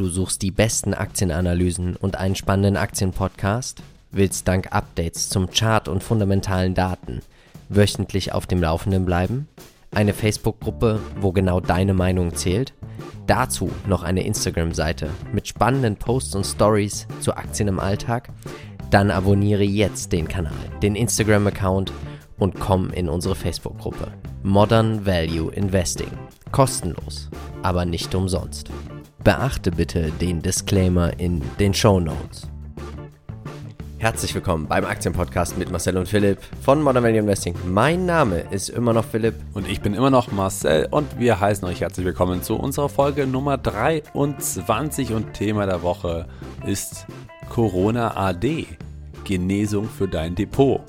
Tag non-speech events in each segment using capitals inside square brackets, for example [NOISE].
Du suchst die besten Aktienanalysen und einen spannenden Aktienpodcast? Willst dank Updates zum Chart und fundamentalen Daten wöchentlich auf dem Laufenden bleiben? Eine Facebook-Gruppe, wo genau deine Meinung zählt? Dazu noch eine Instagram-Seite mit spannenden Posts und Stories zu Aktien im Alltag? Dann abonniere jetzt den Kanal, den Instagram-Account und komm in unsere Facebook-Gruppe. Modern Value Investing. Kostenlos, aber nicht umsonst. Beachte bitte den Disclaimer in den Show Notes. Herzlich willkommen beim Aktienpodcast mit Marcel und Philipp von Modern Value Investing. Mein Name ist immer noch Philipp. Und ich bin immer noch Marcel und wir heißen euch herzlich willkommen zu unserer Folge Nummer 23 und Thema der Woche ist Corona AD. Genesung für dein Depot.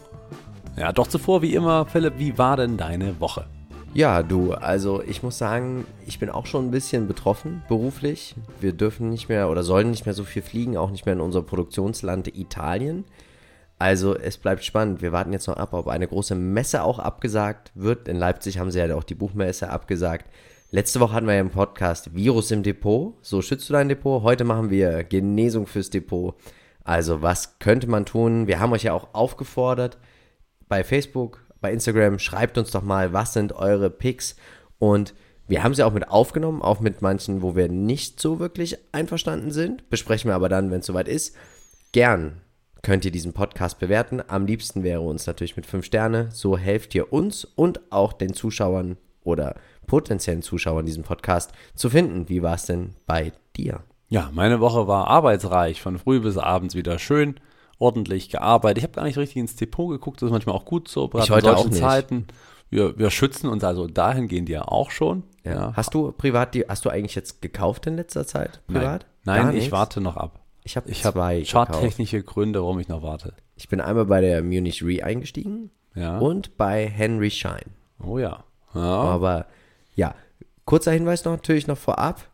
Ja, doch zuvor wie immer, Philipp, wie war denn deine Woche? Ja, du, also ich muss sagen, ich bin auch schon ein bisschen betroffen beruflich. Wir dürfen nicht mehr oder sollen nicht mehr so viel fliegen, auch nicht mehr in unser Produktionsland Italien. Also es bleibt spannend. Wir warten jetzt noch ab, ob eine große Messe auch abgesagt wird. In Leipzig haben sie ja auch die Buchmesse abgesagt. Letzte Woche hatten wir ja im Podcast Virus im Depot. So schützt du dein Depot. Heute machen wir Genesung fürs Depot. Also was könnte man tun? Wir haben euch ja auch aufgefordert bei Facebook, bei Instagram, schreibt uns doch mal, was sind eure Picks und wir haben sie auch mit aufgenommen, auch mit manchen, wo wir nicht so wirklich einverstanden sind. Besprechen wir aber dann, wenn es soweit ist. Gern könnt ihr diesen Podcast bewerten. Am liebsten wäre uns natürlich mit 5 Sterne. So helft ihr uns und auch den Zuschauern oder potenziellen Zuschauern diesen Podcast zu finden. Wie war es denn bei dir? Ja, meine Woche war arbeitsreich, von früh bis abends wieder schön ordentlich gearbeitet. Ich habe gar nicht richtig ins Depot geguckt, das ist manchmal auch gut so. Ich heute auch nicht. Zeiten. Wir, wir schützen uns also dahingehend ja auch schon. Ja. ja. Hast du privat die, hast du eigentlich jetzt gekauft in letzter Zeit? Privat? Nein, Nein ich warte noch ab. Ich habe ich zwei hab charttechnische Gründe, warum ich noch warte. Ich bin einmal bei der Munich Re eingestiegen ja. und bei Henry Schein. Oh ja. ja. Aber ja, kurzer Hinweis noch natürlich noch vorab.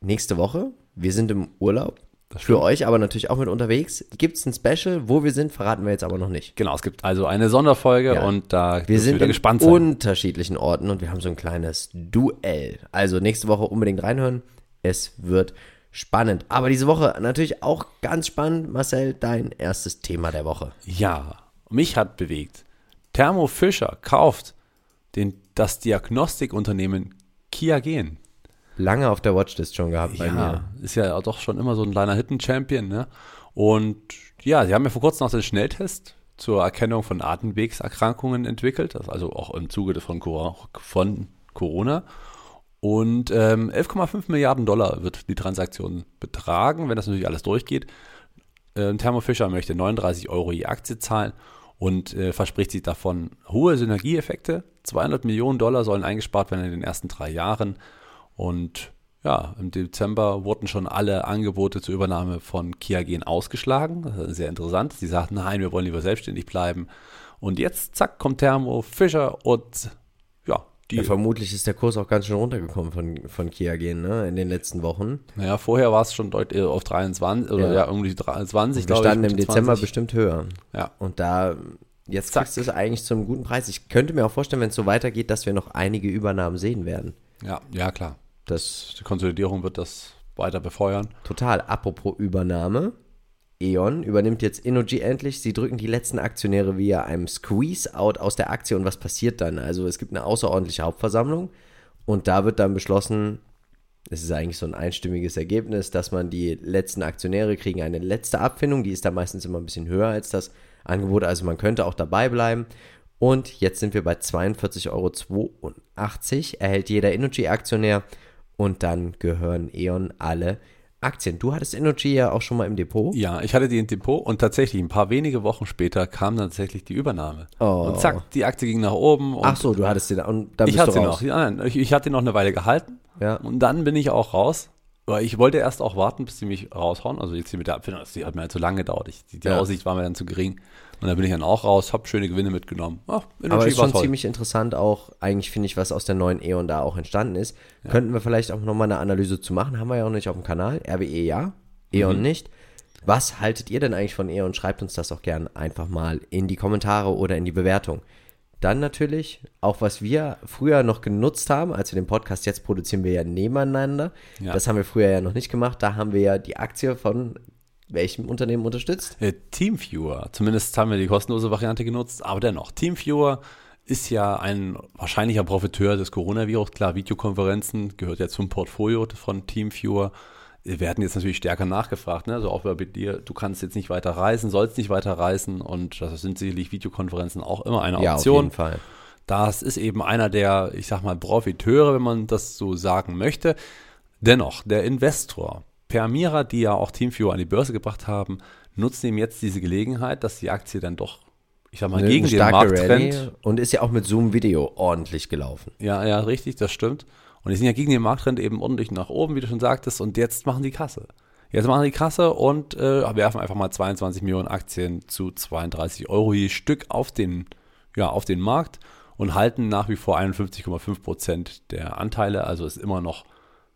Nächste Woche, wir sind im Urlaub. Für euch aber natürlich auch mit unterwegs. Gibt es ein Special, wo wir sind, verraten wir jetzt aber noch nicht. Genau, es gibt also eine Sonderfolge ja. und da wir sind in gespannt sein. unterschiedlichen Orten und wir haben so ein kleines Duell. Also nächste Woche unbedingt reinhören. Es wird spannend. Aber diese Woche natürlich auch ganz spannend. Marcel, dein erstes Thema der Woche. Ja, mich hat bewegt. Thermo Fischer kauft den, das Diagnostikunternehmen Kia Gen lange auf der Watchlist schon gehabt bei ja, mir. Ist ja doch schon immer so ein kleiner Hidden Champion, ne? Und ja, sie haben ja vor kurzem noch den Schnelltest zur Erkennung von Atemwegserkrankungen entwickelt, also auch im Zuge von, Corona. Und ähm, 11,5 Milliarden Dollar wird die Transaktion betragen, wenn das natürlich alles durchgeht. Äh, Thermo Fisher möchte 39 Euro je Aktie zahlen und äh, verspricht sich davon hohe Synergieeffekte. 200 Millionen Dollar sollen eingespart werden in den ersten drei Jahren. Und ja, im Dezember wurden schon alle Angebote zur Übernahme von Kia Gen ausgeschlagen. Das ist sehr interessant. Sie sagten, nein, wir wollen lieber selbstständig bleiben. Und jetzt, zack, kommt Thermo Fischer und ja, die. Ja, vermutlich ist der Kurs auch ganz schön runtergekommen von, von Kia Gen, ne, in den letzten Wochen. Naja, vorher war es schon deutlich auf 23 oder ja, ja irgendwie 23, glaube ich. Wir standen im Dezember 20. bestimmt höher. Ja. Und da, jetzt kriegst du es eigentlich zum guten Preis. Ich könnte mir auch vorstellen, wenn es so weitergeht, dass wir noch einige Übernahmen sehen werden. Ja, ja, klar. Das, die Konsolidierung wird das weiter befeuern. Total. Apropos Übernahme. E.ON übernimmt jetzt Innogy endlich. Sie drücken die letzten Aktionäre via einem Squeeze-Out aus der Aktie. Und was passiert dann? Also es gibt eine außerordentliche Hauptversammlung und da wird dann beschlossen, es ist eigentlich so ein einstimmiges Ergebnis, dass man die letzten Aktionäre kriegen eine letzte Abfindung. Die ist da meistens immer ein bisschen höher als das Angebot. Also man könnte auch dabei bleiben. Und jetzt sind wir bei 42,82 Euro. Erhält jeder Innogy-Aktionär und dann gehören E.ON alle Aktien. Du hattest Energy ja auch schon mal im Depot. Ja, ich hatte die im Depot und tatsächlich ein paar wenige Wochen später kam dann tatsächlich die Übernahme. Oh. Und zack, die Aktie ging nach oben. Ach so, du hattest sie da und dann ich bist hatte du raus. noch. Ja, ich, ich hatte noch eine Weile gehalten. Ja. Und dann bin ich auch raus. Weil ich wollte erst auch warten, bis sie mich raushauen. Also jetzt hier mit der Abfindung, die hat mir halt zu lange gedauert. Ich, die, die ja. Aussicht war mir dann zu gering. Und dann bin ich dann auch raus, habe schöne Gewinne mitgenommen. Ach, Aber ist schon toll. ziemlich interessant auch, eigentlich finde ich, was aus der neuen E.ON da auch entstanden ist. Ja. Könnten wir vielleicht auch nochmal eine Analyse zu machen, haben wir ja auch nicht auf dem Kanal. RWE ja, E.ON mhm. nicht. Was haltet ihr denn eigentlich von E.ON? Schreibt uns das auch gern einfach mal in die Kommentare oder in die Bewertung. Dann natürlich, auch was wir früher noch genutzt haben, als wir den Podcast jetzt produzieren wir ja nebeneinander. Ja. Das haben wir früher ja noch nicht gemacht. Da haben wir ja die Aktie von welchem Unternehmen unterstützt? Äh, Teamviewer. Zumindest haben wir die kostenlose Variante genutzt, aber dennoch, Teamviewer ist ja ein wahrscheinlicher Profiteur des Coronavirus. Klar, Videokonferenzen gehört ja zum Portfolio von Teamviewer. Wir werden jetzt natürlich stärker nachgefragt, ne? also auch bei dir, du kannst jetzt nicht weiter reisen, sollst nicht weiter reisen und das sind sicherlich Videokonferenzen auch immer eine Ja, auf Option. jeden Fall. Das ist eben einer der, ich sag mal, Profiteure, wenn man das so sagen möchte. Dennoch, der Investor, Permira, die ja auch Teamviewer an die Börse gebracht haben, nutzen eben jetzt diese Gelegenheit, dass die Aktie dann doch, ich sag mal, Eine gegen den Markttrend. Rallye und ist ja auch mit Zoom Video ordentlich gelaufen. Ja, ja, richtig, das stimmt. Und die sind ja gegen den Markttrend eben ordentlich nach oben, wie du schon sagtest, und jetzt machen die Kasse. Jetzt machen die Kasse und äh, werfen einfach mal 22 Millionen Aktien zu 32 Euro je Stück auf den, ja, auf den Markt und halten nach wie vor 51,5 Prozent der Anteile. Also ist immer noch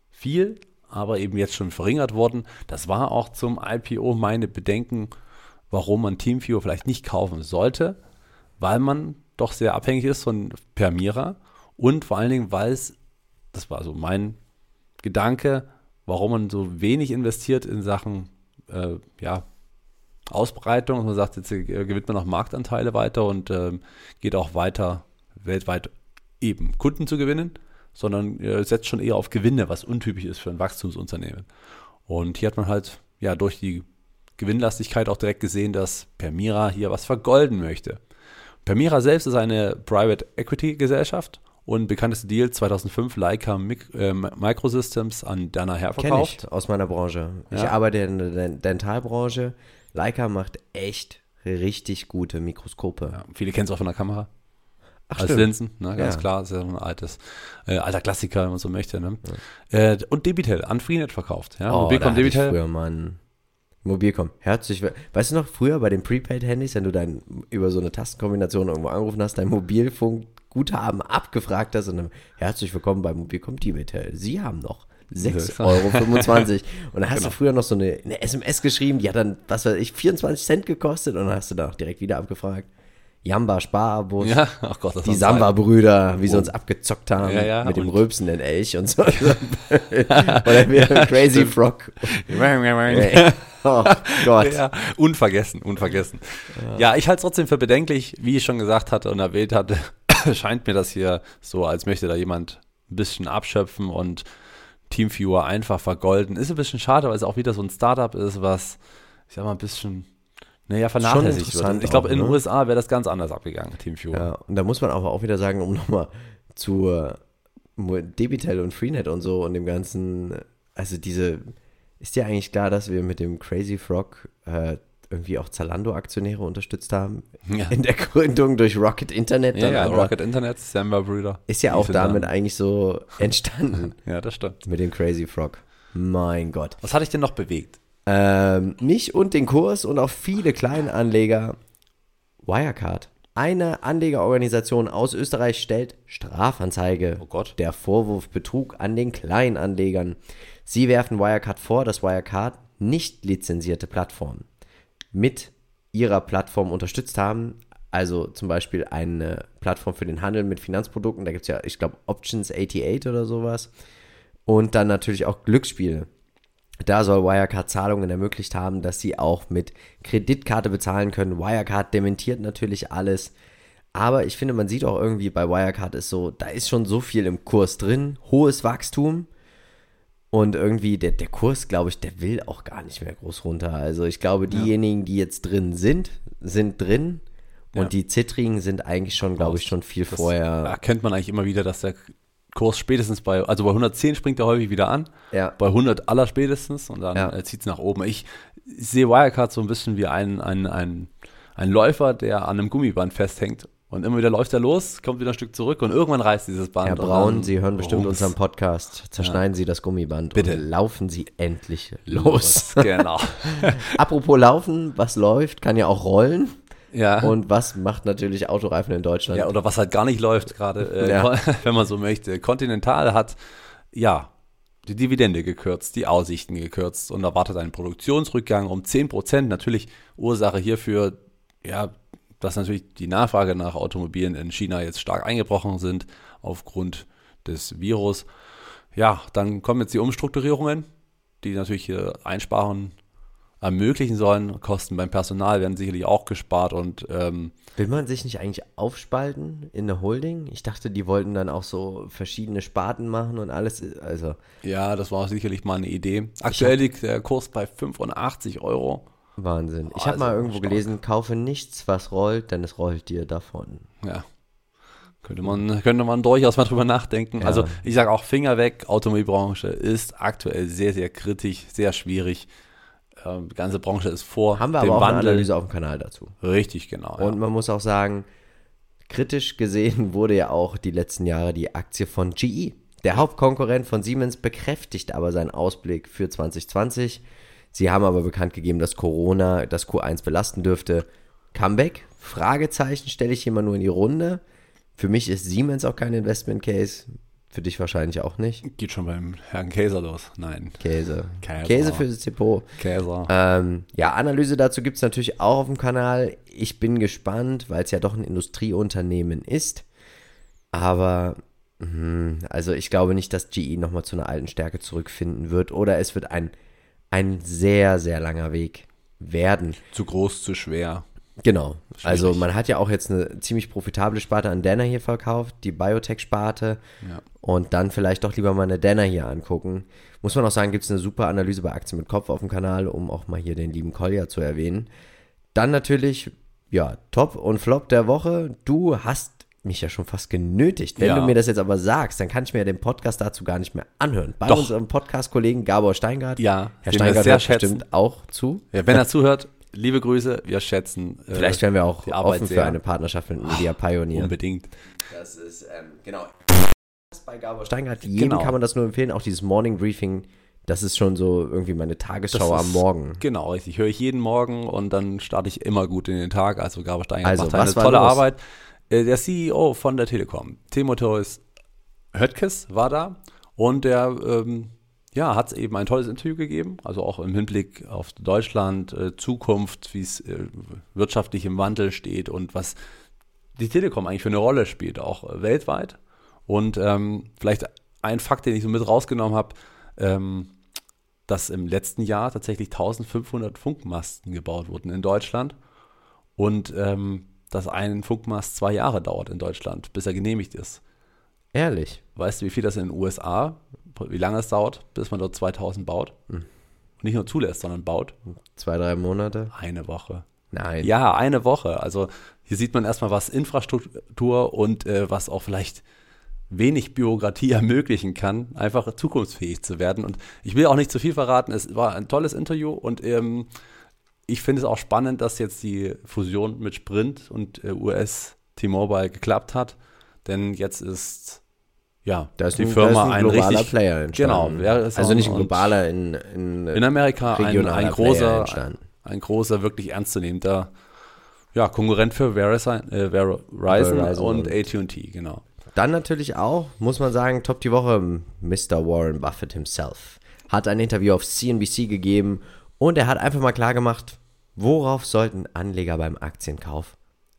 viel, aber eben jetzt schon verringert worden. Das war auch zum IPO meine Bedenken, warum man Teamviewer vielleicht nicht kaufen sollte, weil man doch sehr abhängig ist von Permira und vor allen Dingen, weil es, das war so mein Gedanke, warum man so wenig investiert in Sachen äh, ja, Ausbreitung. Man sagt, jetzt äh, gewinnt man noch Marktanteile weiter und ähm, geht auch weiter weltweit eben Kunden zu gewinnen, sondern äh, setzt schon eher auf Gewinne, was untypisch ist für ein Wachstumsunternehmen. Und hier hat man halt ja durch die Gewinnlastigkeit auch direkt gesehen, dass Permira hier was vergolden möchte. Permira selbst ist eine Private Equity Gesellschaft und bekannteste Deal 2005 Leica Mic äh, Microsystems an Danaher Kenn verkauft. ich aus meiner Branche. Ich Ja. arbeite in der Den- Dentalbranche. Leica macht echt richtig gute Mikroskope. Ja, viele kennen es auch von der Kamera. Ach, als stimmt. Linsen, ne, ganz Ja. klar, ist ja so ein altes, äh, alter Klassiker, wenn man so möchte. Ne? Äh, und Debitel an Freenet verkauft. Ja? Oh, Mobilcom Debitel. früher mal ein Mobilcom. Herzlich, weißt du noch, früher bei den Prepaid-Handys, wenn du dein, über so eine Tastenkombination irgendwo angerufen hast, dein Mobilfunkguthaben abgefragt hast und dann herzlich willkommen bei Mobilcom Debitel. Sie haben noch 6,25 Euro. [LAUGHS] Und dann hast Genau. du früher noch so eine, eine SMS geschrieben, die hat dann, was weiß ich, 24 Cent gekostet und dann hast du da auch direkt wieder abgefragt. Jamba Sparabos. Ja, ach Gott, das Die Samba-Brüder, wie sie uns abgezockt haben Ja, ja, mit dem rülpsenden Elch und so. [LAUGHS] Oder wir Crazy Frog. Zeiten. [LAUGHS] Oh Gott. Unvergessen, unvergessen. Ja, ich halte es trotzdem für bedenklich, wie ich schon gesagt hatte und erwähnt hatte, [COUGHS] scheint mir das hier so, als möchte da jemand ein bisschen abschöpfen und Teamviewer einfach vergolden. Ist ein bisschen schade, weil es auch wieder so ein Startup ist, was, ich sag mal, ein bisschen, naja, vernachlässigt wird. interessant Ich glaube, in den ne? USA wäre das ganz anders abgegangen, Teamviewer. Ja, und da muss man aber auch wieder sagen, um nochmal zu Debitel und Freenet und so und dem ganzen, also diese, ist dir eigentlich klar, dass wir mit dem Crazy Frog äh, irgendwie auch Zalando-Aktionäre unterstützt haben? Ja. In der Gründung durch Rocket Internet. Ja, dann ja, einfach. Rocket Internet, Samba Brüder. Ist ja auch damit dann- eigentlich so [LAUGHS] entstanden Ja, das stimmt. mit dem Crazy Frog. Mein Gott. Was hat dich denn noch bewegt? Ähm, mich und den Kurs und auch viele kleine Anleger. Wirecard. Eine Anlegerorganisation aus Österreich stellt Strafanzeige. Oh Gott. Der Vorwurf Betrug an den Kleinanlegern. Sie werfen Wirecard vor, dass Wirecard nicht lizenzierte Plattformen mit ihrer Plattform unterstützt haben. Also zum Beispiel eine Plattform für den Handel mit Finanzprodukten. Da gibt es ja, ich glaube, Options 88 oder sowas. Und dann natürlich auch Glücksspiele. Da soll Wirecard Zahlungen ermöglicht haben, dass sie auch mit Kreditkarte bezahlen können. Wirecard dementiert natürlich alles. Aber ich finde, man sieht auch irgendwie bei Wirecard ist so, da ist schon so viel im Kurs drin, hohes Wachstum. Und irgendwie der, der Kurs, glaube ich, der will auch gar nicht mehr groß runter. Also ich glaube, diejenigen, die jetzt drin sind, sind drin. Und Ja. die Zittrigen sind eigentlich schon, glaube ich, schon viel Das vorher. erkennt man eigentlich immer wieder, dass der Kurs spätestens bei, also bei 110 springt er häufig wieder an, Ja. bei 100 aller spätestens und dann Ja. äh, zieht es nach oben. Ich, sehe Wirecard so ein bisschen wie ein, ein, ein, ein Läufer, der an einem Gummiband festhängt und immer wieder läuft er los, kommt wieder ein Stück zurück und irgendwann reißt dieses Band. Herr Braun, Sie hören bestimmt rums. unseren Podcast. Zerschneiden Sie das Gummiband Bitte. laufen Sie endlich los. genau. [LAUGHS] Apropos Laufen, was läuft, kann ja auch rollen. Ja. Und was macht natürlich Autoreifen in Deutschland? Ja, oder was halt gar nicht läuft gerade, äh, Ja. [LAUGHS] wenn man so möchte. Continental hat, ja, die Dividende gekürzt, die Aussichten gekürzt und erwartet einen Produktionsrückgang um 10 Prozent. Natürlich Ursache hierfür, ja, dass natürlich die Nachfrage nach Automobilen in China jetzt stark eingebrochen sind aufgrund des Virus. Ja, dann kommen jetzt die Umstrukturierungen, die natürlich Einsparungen ermöglichen sollen. Kosten beim Personal werden sicherlich auch gespart und ähm, Will man sich nicht eigentlich aufspalten in eine Holding? Ich dachte, die wollten dann auch so verschiedene Sparten machen und alles. Also ja, das war sicherlich mal eine Idee. Aktuell liegt der Kurs bei 85 Euro. Wahnsinn. Ich habe also mal irgendwo stark. gelesen, kaufe nichts, was rollt, denn es rollt dir davon. Ja. Könnte man, könnte man durchaus mal drüber nachdenken. Ja. Also ich sage auch Finger weg, Automobilbranche ist aktuell sehr, sehr kritisch, sehr schwierig. Ähm, die ganze Branche ist vor Haben wir aber auch Wandel. eine Analyse auf dem Kanal dazu. Richtig, genau. Und ja. man muss auch sagen, kritisch gesehen [LAUGHS] wurde ja auch die letzten Jahre die Aktie von GE. Der Hauptkonkurrent von Siemens bekräftigt aber seinen Ausblick für 2020. Sie haben aber bekannt gegeben, dass Corona das Q1 belasten dürfte. Comeback? Fragezeichen stelle ich hier mal nur in die Runde. Für mich ist Siemens auch kein Investment Case. Für dich wahrscheinlich auch nicht. Geht schon beim Herrn Käser los. Nein. Käse. Käse, Käse für das Depot. Käse. Ähm, ja, Analyse dazu gibt es natürlich auch auf dem Kanal. Ich bin gespannt, weil es ja doch ein Industrieunternehmen ist. Aber, mh, also ich glaube nicht, dass GE nochmal zu einer alten Stärke zurückfinden wird. Oder es wird ein, ein sehr, sehr langer Weg werden. Zu groß, zu schwer. Genau. Schwierig. Also man hat ja auch jetzt eine ziemlich profitable Sparte an Dana hier verkauft, die Biotech-Sparte. Ja. Und dann vielleicht doch lieber mal eine Dana hier angucken. Muss man auch sagen, gibt es eine super Analyse bei Aktien mit Kopf auf dem Kanal, um auch mal hier den lieben Kolja zu erwähnen. Dann natürlich, ja, Top und Flop der Woche. Du hast mich ja schon fast genötigt. Wenn ja. du mir das jetzt aber sagst, dann kann ich mir den Podcast dazu gar nicht mehr anhören. Bei Doch. unserem Podcast-Kollegen Gabor Steingart. Ja, Herr Steingart hört bestimmt auch zu. Ja, wenn er [LAUGHS] zuhört, liebe Grüße, wir schätzen. Äh, Vielleicht wären wir auch offen sehr. für eine Partnerschaft mit Media Pioneer. Unbedingt. Das ist, ähm, genau. Bei Gabor Steingart, jedem genau. kann man das nur empfehlen, auch dieses Morning Briefing. Das ist schon so irgendwie meine Tagesschau ist, am Morgen. Genau, ich höre ich jeden Morgen und dann starte ich immer gut in den Tag. Also Gabor Steingart also, macht eine tolle los? Arbeit. Äh, der CEO von der Telekom, Timotheus Höttges, war da und der ähm, ja, hat es eben ein tolles Interview gegeben, also auch im Hinblick auf Deutschland, äh, Zukunft, wie es äh, wirtschaftlich im Wandel steht und was die Telekom eigentlich für eine Rolle spielt, auch äh, weltweit. Und ähm, vielleicht ein Fakt, den ich so mit rausgenommen habe, ähm, dass im letzten Jahr tatsächlich 1500 Funkmasten gebaut wurden in Deutschland und ähm, dass ein Funkmast zwei Jahre dauert in Deutschland, bis er genehmigt ist. Ehrlich? Weißt du, wie viel das in den USA wie lange es dauert, bis man dort 2000 baut. Hm. Nicht nur zulässt, sondern baut. Zwei, drei Monate? Eine Woche. Nein. Ja, eine Woche. Also hier sieht man erstmal, was Infrastruktur und äh, was auch vielleicht wenig Bürokratie [LAUGHS] ermöglichen kann, einfach zukunftsfähig zu werden. Und ich will auch nicht zu viel verraten. Es war ein tolles Interview und ähm, ich finde es auch spannend, dass jetzt die Fusion mit Sprint und äh, US T-Mobile geklappt hat. Denn jetzt ist ja, da ist die ein, Firma ein, ein globaler richtig, Player entstanden. Genau, also nicht ein globaler in, in, in Amerika ein, ein großer, ein großer, wirklich ernstzunehmender ja, Konkurrent für Verizon, äh, Verizon, Verizon und, und AT&T, genau. Dann natürlich auch, muss man sagen, top die Woche, Mr. Warren Buffett himself hat ein Interview auf CNBC gegeben und er hat einfach mal klar gemacht, worauf sollten Anleger beim Aktienkauf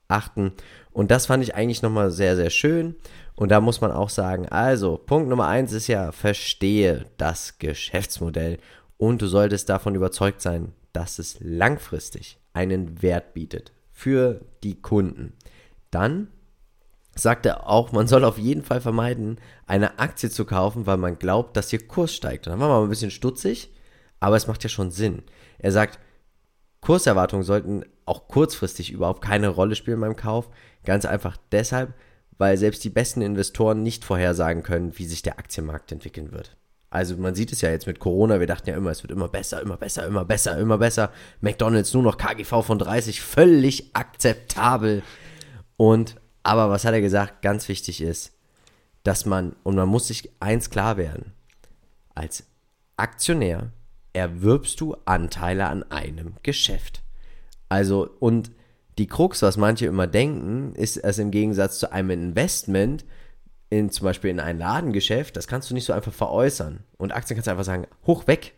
achten. Und das fand ich eigentlich nochmal sehr, sehr schön. Und da muss man auch sagen, also Punkt Nummer eins ist ja, verstehe das Geschäftsmodell und du solltest davon überzeugt sein, dass es langfristig einen Wert bietet für die Kunden. Dann sagt er auch, man soll auf jeden Fall vermeiden, eine Aktie zu kaufen, weil man glaubt, dass ihr Kurs steigt. Und dann war man ein bisschen stutzig, aber es macht ja schon Sinn. Er sagt, Kurserwartungen sollten auch kurzfristig überhaupt keine Rolle spielen beim Kauf. Ganz einfach deshalb, weil selbst die besten Investoren nicht vorhersagen können, wie sich der Aktienmarkt entwickeln wird. Also man sieht es ja jetzt mit Corona, wir dachten ja immer, es wird immer besser, immer besser, immer besser, immer besser. McDonald's nur noch KGV von 30, völlig akzeptabel. Und, aber was hat er gesagt, ganz wichtig ist, dass man, und man muss sich eins klar werden, als Aktionär erwirbst du Anteile an einem Geschäft. Also, und die Krux, was manche immer denken, ist es im Gegensatz zu einem Investment, in zum Beispiel in ein Ladengeschäft, das kannst du nicht so einfach veräußern. Und Aktien kannst du einfach sagen, hoch weg.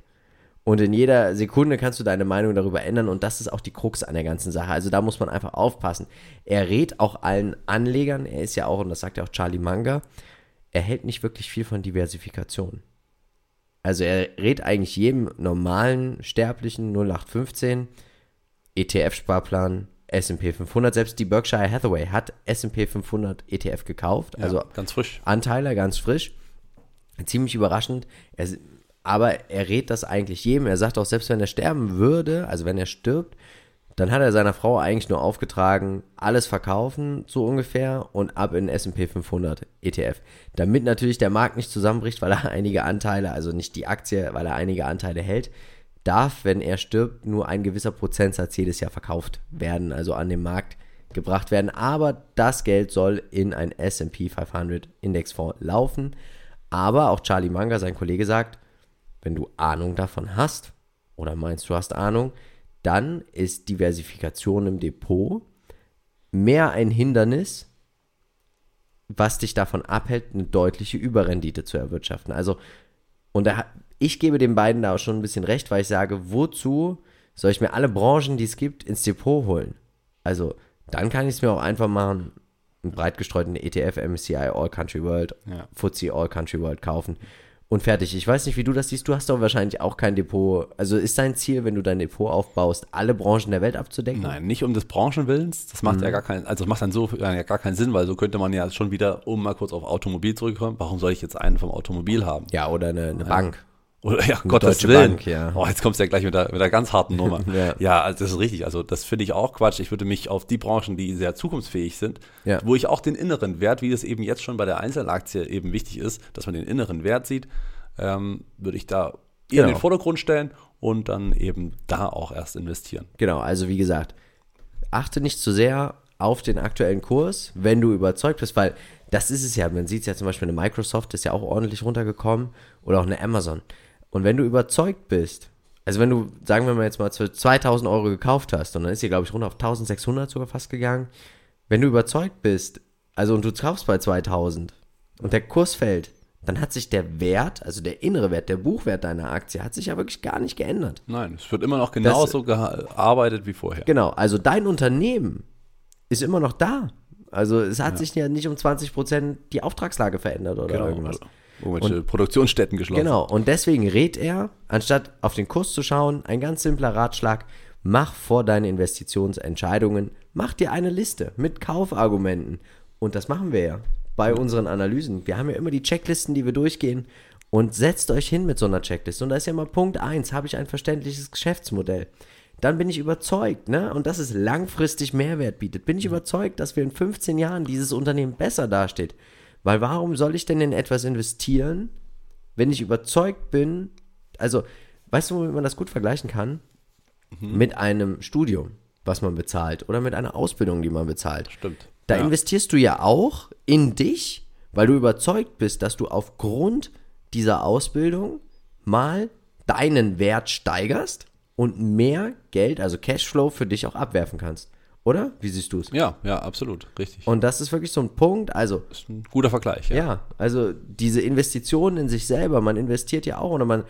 Und in jeder Sekunde kannst du deine Meinung darüber ändern und das ist auch die Krux an der ganzen Sache. Also da muss man einfach aufpassen. Er rät auch allen Anlegern, er ist ja auch, und das sagt ja auch Charlie Munger, er hält nicht wirklich viel von Diversifikation. Also er rät eigentlich jedem normalen Sterblichen 0815 ETF-Sparplan, S&P 500. Selbst die Berkshire Hathaway hat S&P 500 ETF gekauft. Ja, also ganz frisch. Anteile, ganz frisch. Ziemlich überraschend. Er, aber er rät das eigentlich jedem. Er sagt auch, selbst wenn er sterben würde, also wenn er stirbt, dann hat er seiner Frau eigentlich nur aufgetragen, alles verkaufen, so ungefähr, und ab in S&P 500 ETF. Damit natürlich der Markt nicht zusammenbricht, weil er [LAUGHS] einige Anteile, also nicht die Aktie, weil er einige Anteile hält, darf, wenn er stirbt, nur ein gewisser Prozentsatz jedes Jahr verkauft werden, also an den Markt gebracht werden. Aber das Geld soll in ein S&P 500 Indexfonds laufen. Aber auch Charlie Munger, sein Kollege, sagt, wenn du Ahnung davon hast oder meinst, du hast Ahnung, dann ist Diversifikation im Depot mehr ein Hindernis, was dich davon abhält, eine deutliche Überrendite zu erwirtschaften. Also, und da, ich gebe den beiden da auch schon ein bisschen recht, weil ich sage, wozu soll ich mir alle Branchen, die es gibt, ins Depot holen? Also, dann kann ich es mir auch einfach machen, einen breit gestreuten ETF MSCI All Country World, Ja. FTSE All Country World kaufen und fertig. Ich weiß nicht, wie du das siehst. Du hast doch wahrscheinlich auch kein Depot. Also ist dein Ziel, wenn du dein Depot aufbaust, alle Branchen der Welt abzudecken? Nein, nicht um des Branchenwillens. Das macht Mhm. ja gar keinen, also das macht dann so ja gar keinen Sinn, weil so könnte man ja schon wieder, um mal kurz auf Automobil zurückkommen, warum soll ich jetzt einen vom Automobil haben? Ja, oder eine, eine Bank. Oder ja, Gottes Deutsche Willen. Bank, ja. Oh, jetzt kommst du ja gleich mit der, mit der ganz harten Nummer. [LAUGHS] Ja. ja. also das ist richtig. Also das finde ich auch Quatsch. Ich würde mich auf die Branchen, die sehr zukunftsfähig sind, Ja. wo ich auch den inneren Wert, wie es eben jetzt schon bei der Einzelaktie eben wichtig ist, dass man den inneren Wert sieht, ähm, würde ich da eher in Genau. den Vordergrund stellen und dann eben da auch erst investieren. Genau, also wie gesagt, achte nicht zu sehr auf den aktuellen Kurs, wenn du überzeugt bist, weil das ist es ja, man sieht es ja zum Beispiel, eine Microsoft ist ja auch ordentlich runtergekommen oder auch eine Amazon. Und wenn du überzeugt bist, also wenn du, sagen wir mal jetzt mal, für 2000 Euro gekauft hast und dann ist sie, glaube ich, runter auf 1600 sogar fast gegangen, wenn du überzeugt bist, also und du kaufst bei 2000 und der Kurs fällt, dann hat sich der Wert, also der innere Wert, der Buchwert deiner Aktie, hat sich ja wirklich gar nicht geändert. Nein, es wird immer noch genauso gearbeitet wie vorher. Genau, also dein Unternehmen ist immer noch da. Also es hat sich ja nicht um 20% die Auftragslage verändert oder Genau. irgendwas. Also, irgendwelche Produktionsstätten geschlossen. Genau, und deswegen rät er, anstatt auf den Kurs zu schauen, ein ganz simpler Ratschlag, mach vor deine Investitionsentscheidungen, mach dir eine Liste mit Kaufargumenten. Und das machen wir ja bei unseren Analysen. Wir haben ja immer die Checklisten, die wir durchgehen. Und setzt euch hin mit so einer Checkliste. Und da ist ja mal Punkt 1, habe ich ein verständliches Geschäftsmodell. Dann bin ich überzeugt, ne? Und dass es langfristig Mehrwert bietet. Bin ich überzeugt, dass wir in 15 Jahren dieses Unternehmen besser dasteht. Weil warum soll ich denn in etwas investieren, wenn ich überzeugt bin, also, weißt du, womit man das gut vergleichen kann? Mit einem Studium, was man bezahlt, oder mit einer Ausbildung, die man bezahlt. Stimmt. Da Ja. investierst du ja auch in dich, weil du überzeugt bist, dass du aufgrund dieser Ausbildung mal deinen Wert steigerst und mehr Geld, also Cashflow, für dich auch abwerfen kannst. Oder? Wie siehst du es? Ja, ja, absolut, richtig. Und das ist wirklich so ein Punkt, also das ist ein guter Vergleich, ja. ja, also diese Investitionen in sich selber, man investiert ja auch oder man,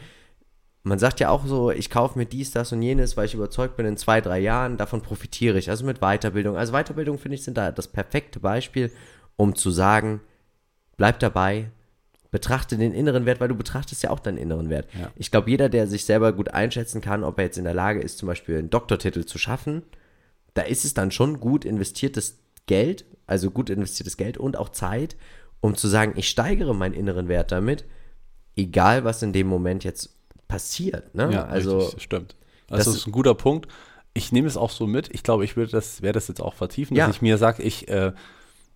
man sagt ja auch so, ich kaufe mir dies, das und jenes, weil ich überzeugt bin, in zwei, drei Jahren, davon profitiere ich. Also mit Weiterbildung. Also Weiterbildung, finde ich, sind da das perfekte Beispiel, um zu sagen, bleib dabei, betrachte den inneren Wert, weil du betrachtest ja auch deinen inneren Wert. Ja. Ich glaube, jeder, der sich selber gut einschätzen kann, ob er jetzt in der Lage ist, zum Beispiel einen Doktortitel zu schaffen, da ist es dann schon gut investiertes Geld, also gut investiertes Geld und auch Zeit, um zu sagen, ich steigere meinen inneren Wert damit, egal was in dem Moment jetzt passiert. Ne? Ja, also richtig, das stimmt. Das, das ist ein guter Punkt. Ich nehme es auch so mit. Ich glaube, ich würde das, werde das jetzt auch vertiefen, Ja. dass ich mir sage, ich äh,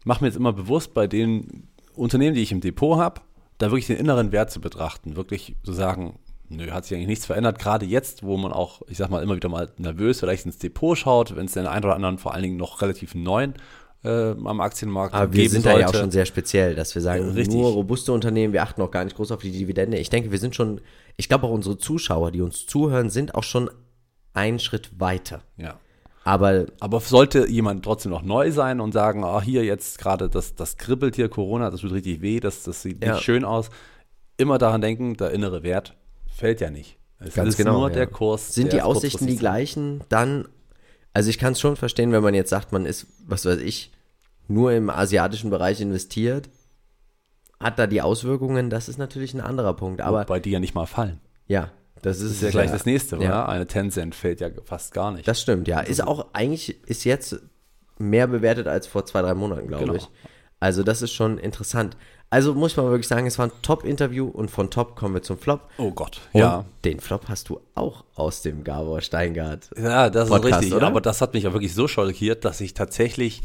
mache mir jetzt immer bewusst bei den Unternehmen, die ich im Depot habe, da wirklich den inneren Wert zu betrachten. Wirklich zu sagen, nö, hat sich eigentlich nichts verändert. Gerade jetzt, wo man auch, ich sag mal, immer wieder mal nervös vielleicht ins Depot schaut, wenn es den einen oder anderen vor allen Dingen noch relativ neuen äh, am Aktienmarkt aber wir sind sollte. da ja auch schon sehr speziell, dass wir sagen, richtig. nur robuste Unternehmen, wir achten auch gar nicht groß auf die Dividende. Ich denke, wir sind schon, ich glaube auch unsere Zuschauer, die uns zuhören, sind auch schon einen Schritt weiter. ja. Aber Aber sollte jemand trotzdem noch neu sein und sagen, ah, hier jetzt gerade, das, das kribbelt hier, Corona, das tut richtig weh, das, das sieht Ja. nicht schön aus, immer daran denken, der innere Wert fällt ja nicht. Es Ganz ist genau, nur ja. der Kurs. Sind der die Aussichten die gleichen? Dann, also ich kann es schon verstehen, wenn man jetzt sagt, man ist, was weiß ich, nur im asiatischen Bereich investiert, hat da die Auswirkungen, das ist natürlich ein anderer Punkt. Aber Wobei die ja nicht mal fallen. ja, das ist, Das ist ja gleich das nächste, ja. oder? Eine Tencent fällt ja fast gar nicht. Das stimmt, ja. Ist auch eigentlich, ist jetzt mehr bewertet als vor zwei, drei Monaten, glaube Genau. ich. Also das ist schon interessant. Also muss mal wirklich sagen, es war ein Top-Interview und von Top kommen wir zum Flop. oh Gott. Und Ja. den Flop hast du auch aus dem Gabor Steingart. Ja, das Podcast, ist richtig. oder? Aber das hat mich auch wirklich so schockiert, dass ich tatsächlich,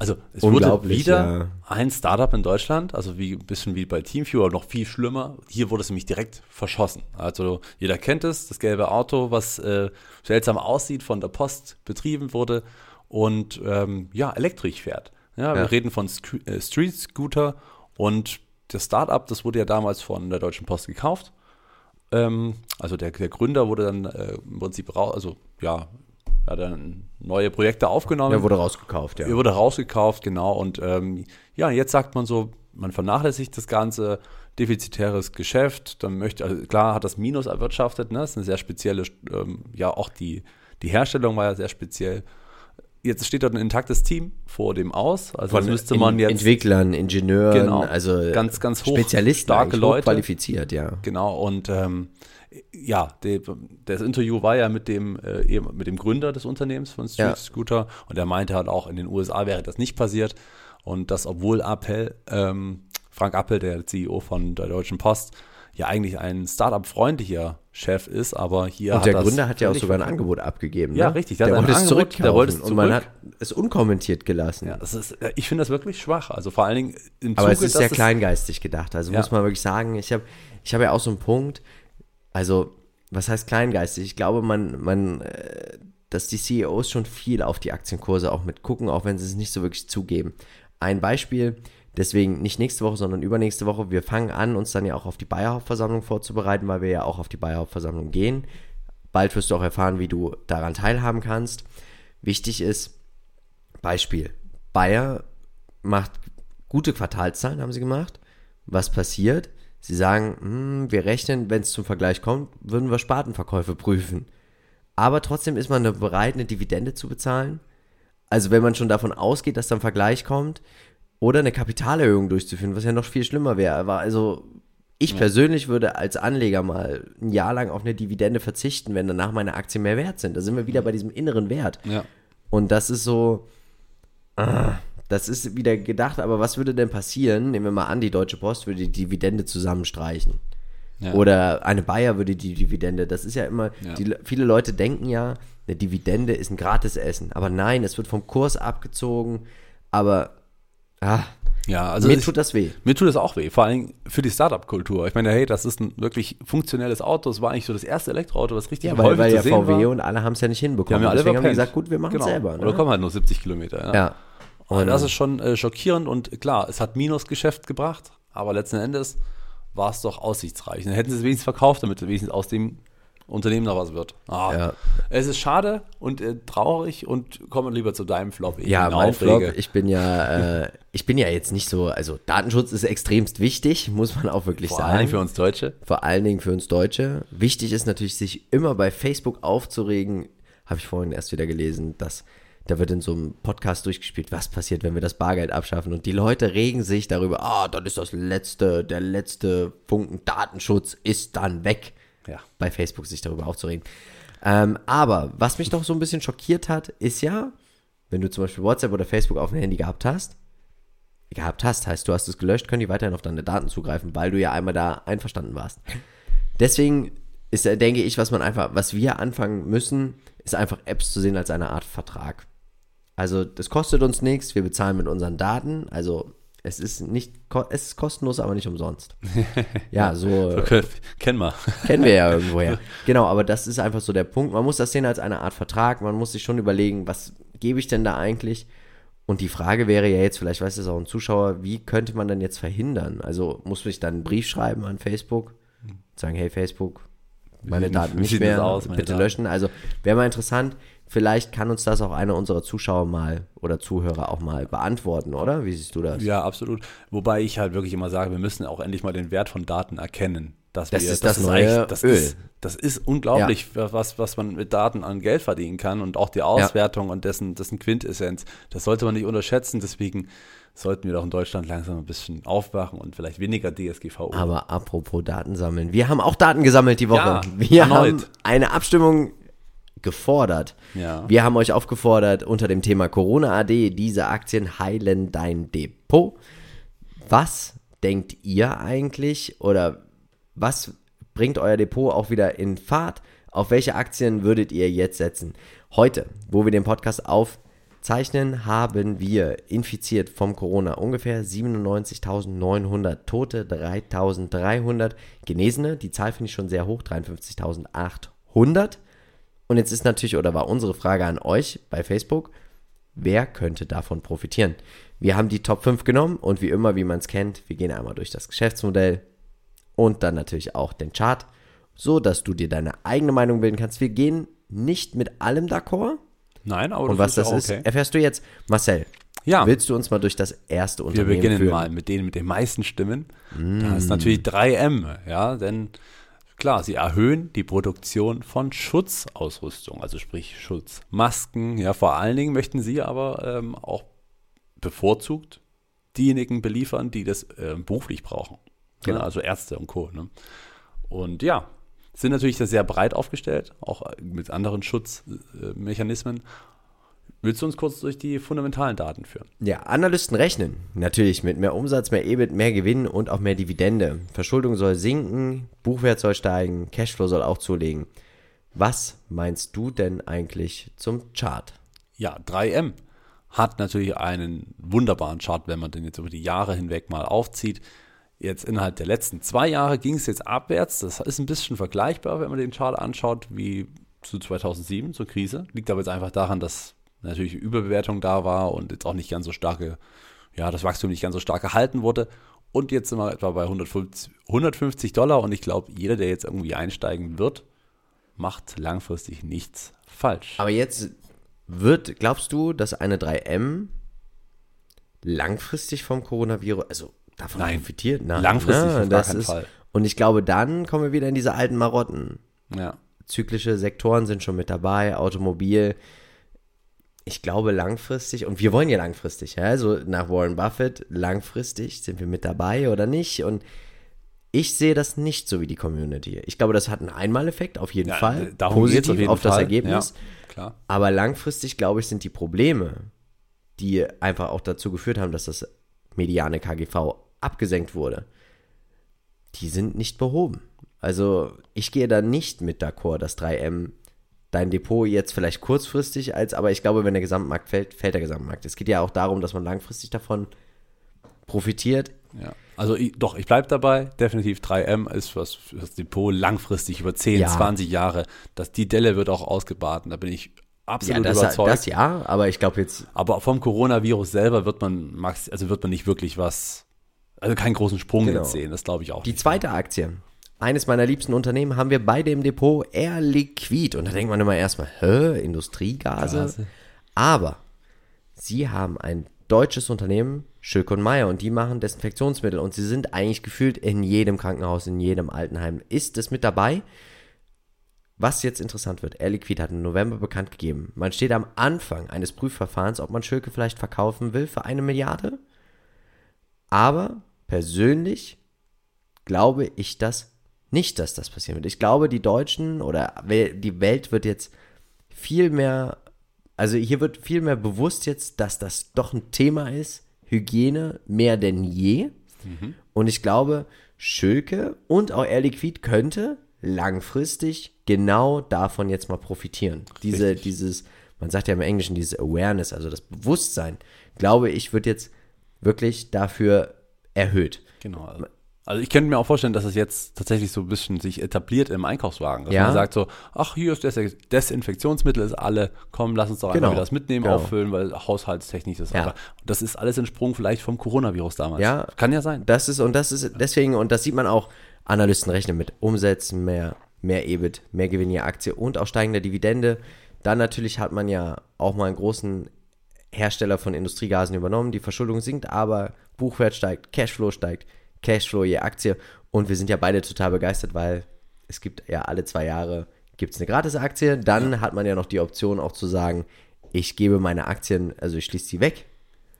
also es wurde wieder ja. ein Startup in Deutschland, also wie ein bisschen wie bei Teamviewer, noch viel schlimmer. Hier wurde es nämlich direkt verschossen. Also jeder kennt es, das gelbe Auto, was äh, seltsam aussieht, von der Post betrieben wurde und ähm, ja, elektrisch fährt. Ja, wir Ja. reden von Sc äh, Street Scooter und das Startup, das wurde ja damals von der Deutschen Post gekauft. Ähm, also der, der Gründer wurde dann äh, im Prinzip raus, also ja, hat dann neue Projekte aufgenommen. Der wurde rausgekauft, ja. Er wurde rausgekauft, genau. Und ähm, ja, jetzt sagt man so, man vernachlässigt das Ganze, defizitäres Geschäft. Dann möchte, also klar hat das Minus erwirtschaftet, ne? Das ist eine sehr spezielle, ähm, ja, auch die, die Herstellung war ja sehr speziell. Jetzt steht dort ein intaktes Team vor dem aus. Also das müsste man jetzt Entwicklern, Ingenieuren, Genau. also Ganz, ganz hoch- Spezialisten, starke Leute. qualifiziert, ja. Genau, und ähm, ja, die, das Interview war ja mit dem, äh, mit dem Gründer des Unternehmens von Street Ja. Scooter und er meinte halt auch, in den USA wäre das nicht passiert und das, obwohl Appel, ähm, Frank Appel, der CEO von der Deutschen Post, ja eigentlich ein Startup-freundlicher Chef ist, aber hier Und der Gründer hat ja auch sogar ein. Angebot abgegeben. Ja, ne? richtig, der Der, wollte es zurückkaufen der wollte es und man zurück. hat es unkommentiert gelassen. Ja, ist, äh, ich finde das wirklich schwach. Also vor allen Dingen im Aber Zuge, es ist sehr kleingeistig gedacht. Also Ja. muss man wirklich sagen, ich habe ich hab ja auch so einen Punkt, also was heißt kleingeistig? Ich glaube, man, man, äh, dass die CEOs schon viel auf die Aktienkurse auch mit gucken, auch wenn sie es nicht so wirklich zugeben. Ein Beispiel, deswegen nicht nächste Woche, sondern übernächste Woche. Wir fangen an, uns dann ja auch auf die Bayerhauptversammlung vorzubereiten, weil wir ja auch auf die Bayerhauptversammlung gehen. Bald wirst du auch erfahren, wie du daran teilhaben kannst. Wichtig ist, Beispiel, Bayer macht gute Quartalszahlen, haben sie gemacht. Was passiert? Sie sagen, hm, wir rechnen, wenn es zum Vergleich kommt, würden wir Spartenverkäufe prüfen. Aber trotzdem ist man bereit, eine Dividende zu bezahlen. Also wenn man schon davon ausgeht, dass dann Vergleich kommt, oder eine Kapitalerhöhung durchzuführen, was ja noch viel schlimmer wäre. Aber also ich persönlich würde als Anleger mal ein Jahr lang auf eine Dividende verzichten, wenn danach meine Aktien mehr wert sind. Da sind wir wieder bei diesem inneren Wert. Ja. Und das ist so, ah, das ist wieder gedacht, aber was würde denn passieren? Nehmen wir mal an, die Deutsche Post würde die Dividende zusammenstreichen. Ja. Oder eine Bayer würde die Dividende. Das ist ja immer, Ja. die, viele Leute denken ja, eine Dividende ist ein Gratisessen. Aber nein, es wird vom Kurs abgezogen. Aber ah, Ja, also mir ich- tut das weh. Mir tut es auch weh, vor allem für die Startup-Kultur. Ich meine, hey, das ist ein wirklich funktionelles Auto. Es war eigentlich so das erste Elektroauto, was richtig Ja, weil, weil zu ja VW war. und alle haben es ja nicht Die hinbekommen. haben ja alle Deswegen haben verpennt. gesagt, gut, wir machen es Genau. selber. Ne? Oder kommen halt nur 70 Kilometer. Ja. Ja. Und das ist schon äh, schockierend und klar, es hat Minusgeschäft gebracht, aber letzten Endes war es doch aussichtsreich. Dann hätten sie es wenigstens verkauft, damit wenigstens aus dem Unternehmen noch was wird. Ah, Ja. Es ist schade und äh, traurig und kommen lieber zu deinem Flop. ich Ja, mein Flop, aufrege. ich bin ja, äh, ich bin ja jetzt nicht so, also Datenschutz ist extremst wichtig, [LAUGHS] muss man auch wirklich Vor sagen. allem für uns Deutsche. Vor allen Dingen für uns Deutsche. Wichtig ist natürlich, sich immer bei Facebook aufzuregen. Habe ich vorhin erst wieder gelesen, dass da wird in so einem Podcast durchgespielt, was passiert, wenn wir das Bargeld abschaffen. Und die Leute regen sich darüber, ah, dann ist das letzte, der letzte Funken Datenschutz ist dann weg. Ja. Bei Facebook sich darüber aufzuregen. Ähm, aber was mich doch so ein bisschen schockiert hat, ist ja, wenn du zum Beispiel WhatsApp oder Facebook auf dem Handy gehabt hast, gehabt hast, heißt du hast es gelöscht, können die weiterhin auf deine Daten zugreifen, weil du ja einmal da einverstanden warst. Deswegen ist, äh, denke ich, was man einfach, was wir anfangen müssen, ist einfach Apps zu sehen als eine Art Vertrag. Also das kostet uns nichts, wir bezahlen mit unseren Daten, also es ist nicht, es ist kostenlos, aber nicht umsonst. [LAUGHS] Ja, so äh, Kennen wir. kennen wir ja irgendwoher. [LAUGHS] Genau, aber das ist einfach so der Punkt. Man muss das sehen als eine Art Vertrag. Man muss sich schon überlegen, was gebe ich denn da eigentlich? Und die Frage wäre ja jetzt, vielleicht weiß das auch ein Zuschauer, wie könnte man denn jetzt verhindern? Also muss ich dann einen Brief schreiben an Facebook, sagen, hey Facebook, meine Daten nicht das mehr, aus, bitte Daten? löschen. Also wäre mal interessant, vielleicht kann uns das auch einer unserer Zuschauer mal oder Zuhörer auch mal beantworten, oder? Wie siehst du das? Ja, absolut. Wobei ich halt wirklich immer sage, wir müssen auch endlich mal den Wert von Daten erkennen. dass Das wir, ist das neue das Öl. Ist, das ist unglaublich, was, was man mit Daten an Geld verdienen kann und auch die Auswertung und dessen, dessen Quintessenz. Das sollte man nicht unterschätzen. Deswegen sollten wir doch in Deutschland langsam ein bisschen aufwachen und vielleicht weniger DSGVO. Aber apropos Daten sammeln. Wir haben auch Daten gesammelt die Woche. Ja, wir erneut. haben eine Abstimmung gefordert. Ja. Wir haben euch aufgefordert, unter dem Thema Corona AD, diese Aktien heilen dein Depot. Was denkt ihr eigentlich oder was bringt euer Depot auch wieder in Fahrt? Auf welche Aktien würdet ihr jetzt setzen? Heute, wo wir den Podcast aufzeichnen, haben wir infiziert vom Corona ungefähr 97.900 Tote, 3.300 Genesene. Die Zahl finde ich schon sehr hoch, 53.800. Und jetzt ist natürlich, oder war unsere Frage an euch bei Facebook, wer könnte davon profitieren? Wir haben die Top 5 genommen und wie immer, wie man es kennt, wir gehen einmal durch das Geschäftsmodell und dann natürlich auch den Chart, so dass du dir deine eigene Meinung bilden kannst. Wir gehen nicht mit allem d'accord. Nein, aber Und was das ist, okay. erfährst du jetzt. Marcel, Ja. willst du uns mal durch das erste Wir Unternehmen beginnen führen? mal mit denen mit den meisten Stimmen. Da Mm. ist natürlich 3M, ja, denn klar, sie erhöhen die Produktion von Schutzausrüstung, also sprich Schutzmasken. Ja, vor allen Dingen möchten sie aber ähm, auch bevorzugt diejenigen beliefern, die das ähm, beruflich brauchen. Genau. Ja, also Ärzte und Co. Ne? Und ja, sind natürlich da sehr breit aufgestellt, auch mit anderen Schutzmechanismen. Willst du uns kurz durch die fundamentalen Daten führen? Ja, Analysten rechnen natürlich mit mehr Umsatz, mehr EBIT, mehr Gewinn und auch mehr Dividende. Verschuldung soll sinken, Buchwert soll steigen, Cashflow soll auch zulegen. Was meinst du denn eigentlich zum Chart? Ja, 3M hat natürlich einen wunderbaren Chart, wenn man den jetzt über die Jahre hinweg mal aufzieht. Jetzt innerhalb der letzten zwei Jahre ging es jetzt abwärts. Das ist ein bisschen vergleichbar, wenn man den Chart anschaut, wie zu 2007, zur Krise. Liegt aber jetzt einfach daran, dass natürlich Überbewertung da war und jetzt auch nicht ganz so starke, ja, das Wachstum nicht ganz so stark gehalten wurde. Und jetzt sind wir etwa bei 150, 150 Dollar und ich glaube, jeder, der jetzt irgendwie einsteigen wird, macht langfristig nichts falsch. Aber jetzt wird, glaubst du, dass eine 3M langfristig vom Coronavirus, also davon Nein. profitiert? Nein, Langfristig ne? auf das ist, Fall. Und ich glaube, dann kommen wir wieder in diese alten Marotten. Ja. Zyklische Sektoren sind schon mit dabei, Automobil. Ich glaube langfristig, und wir wollen ja langfristig, ja, also nach Warren Buffett, langfristig sind wir mit dabei oder nicht. Und ich sehe das nicht so wie die Community. Ich glaube, das hat einen Einmaleffekt, auf jeden Ja, Fall. positiv auf jeden das Fall. Ergebnis. Ja, klar. Aber langfristig, glaube ich, sind die Probleme, die einfach auch dazu geführt haben, dass das mediane KGV abgesenkt wurde, die sind nicht behoben. Also ich gehe da nicht mit d'accord, dass 3M dein Depot jetzt vielleicht kurzfristig als, aber ich glaube, wenn der Gesamtmarkt fällt, fällt der Gesamtmarkt. Es geht ja auch darum, dass man langfristig davon profitiert. Ja. Also ich, doch, ich bleibe dabei. Definitiv 3M ist was für das Depot langfristig über 10, Ja. 20 Jahre. Dass die Delle wird auch ausgebadet. Da bin ich Ja, absolut das, überzeugt. das ja, aber ich glaube jetzt, Aber vom Coronavirus selber wird man max, also wird man nicht wirklich was, also keinen großen Sprung Genau. jetzt sehen. Das glaube ich auch. Die nicht. zweite Aktie, eines meiner liebsten Unternehmen, haben wir bei dem Depot Air Liquid. Und da denkt man immer erstmal, hä, Industriegase? Gase. Aber sie haben ein deutsches Unternehmen, Schülke und Meier, und die machen Desinfektionsmittel. Und sie sind eigentlich gefühlt in jedem Krankenhaus, in jedem Altenheim. Ist es mit dabei? Was jetzt interessant wird, Air Liquid hat im November bekannt gegeben, man steht am Anfang eines Prüfverfahrens, ob man Schülke vielleicht verkaufen will für eine Milliarde. Aber persönlich glaube ich das nicht, dass das passieren wird. Ich glaube, die Deutschen oder die Welt wird jetzt viel mehr, also hier wird viel mehr bewusst jetzt, dass das doch ein Thema ist, Hygiene mehr denn je. Und ich glaube, Schülke und auch Air Liquid könnte langfristig genau davon jetzt mal profitieren. Diese, Richtig. dieses, man sagt ja im Englischen dieses Awareness, also das Bewusstsein, glaube ich, wird jetzt wirklich dafür erhöht. Genau. Also ich könnte mir auch vorstellen, dass es jetzt tatsächlich so ein bisschen sich etabliert im Einkaufswagen. Dass Ja. man sagt so, ach, hier ist das Desinfektionsmittel, ist alle, komm, lass uns doch Genau. einfach wieder das mitnehmen, Genau. auffüllen, weil haushaltstechnisch ist Ja. einfach. Das ist alles ein Sprung vielleicht vom Coronavirus damals. Ja. Kann ja sein. Das ist, und das ist deswegen, und das sieht man auch, Analysten rechnen mit Umsätzen, mehr, mehr EBIT, mehr Gewinn je Aktie und auch steigender Dividende. Dann natürlich hat man ja auch mal einen großen Hersteller von Industriegasen übernommen. Die Verschuldung sinkt, aber Buchwert steigt, Cashflow steigt, Cashflow je Aktie. Und wir sind ja beide total begeistert, weil es gibt ja alle zwei Jahre gibt es eine Gratis-Aktie. Dann ja. hat man ja noch die Option auch zu sagen, ich gebe meine Aktien, also ich schließe sie weg.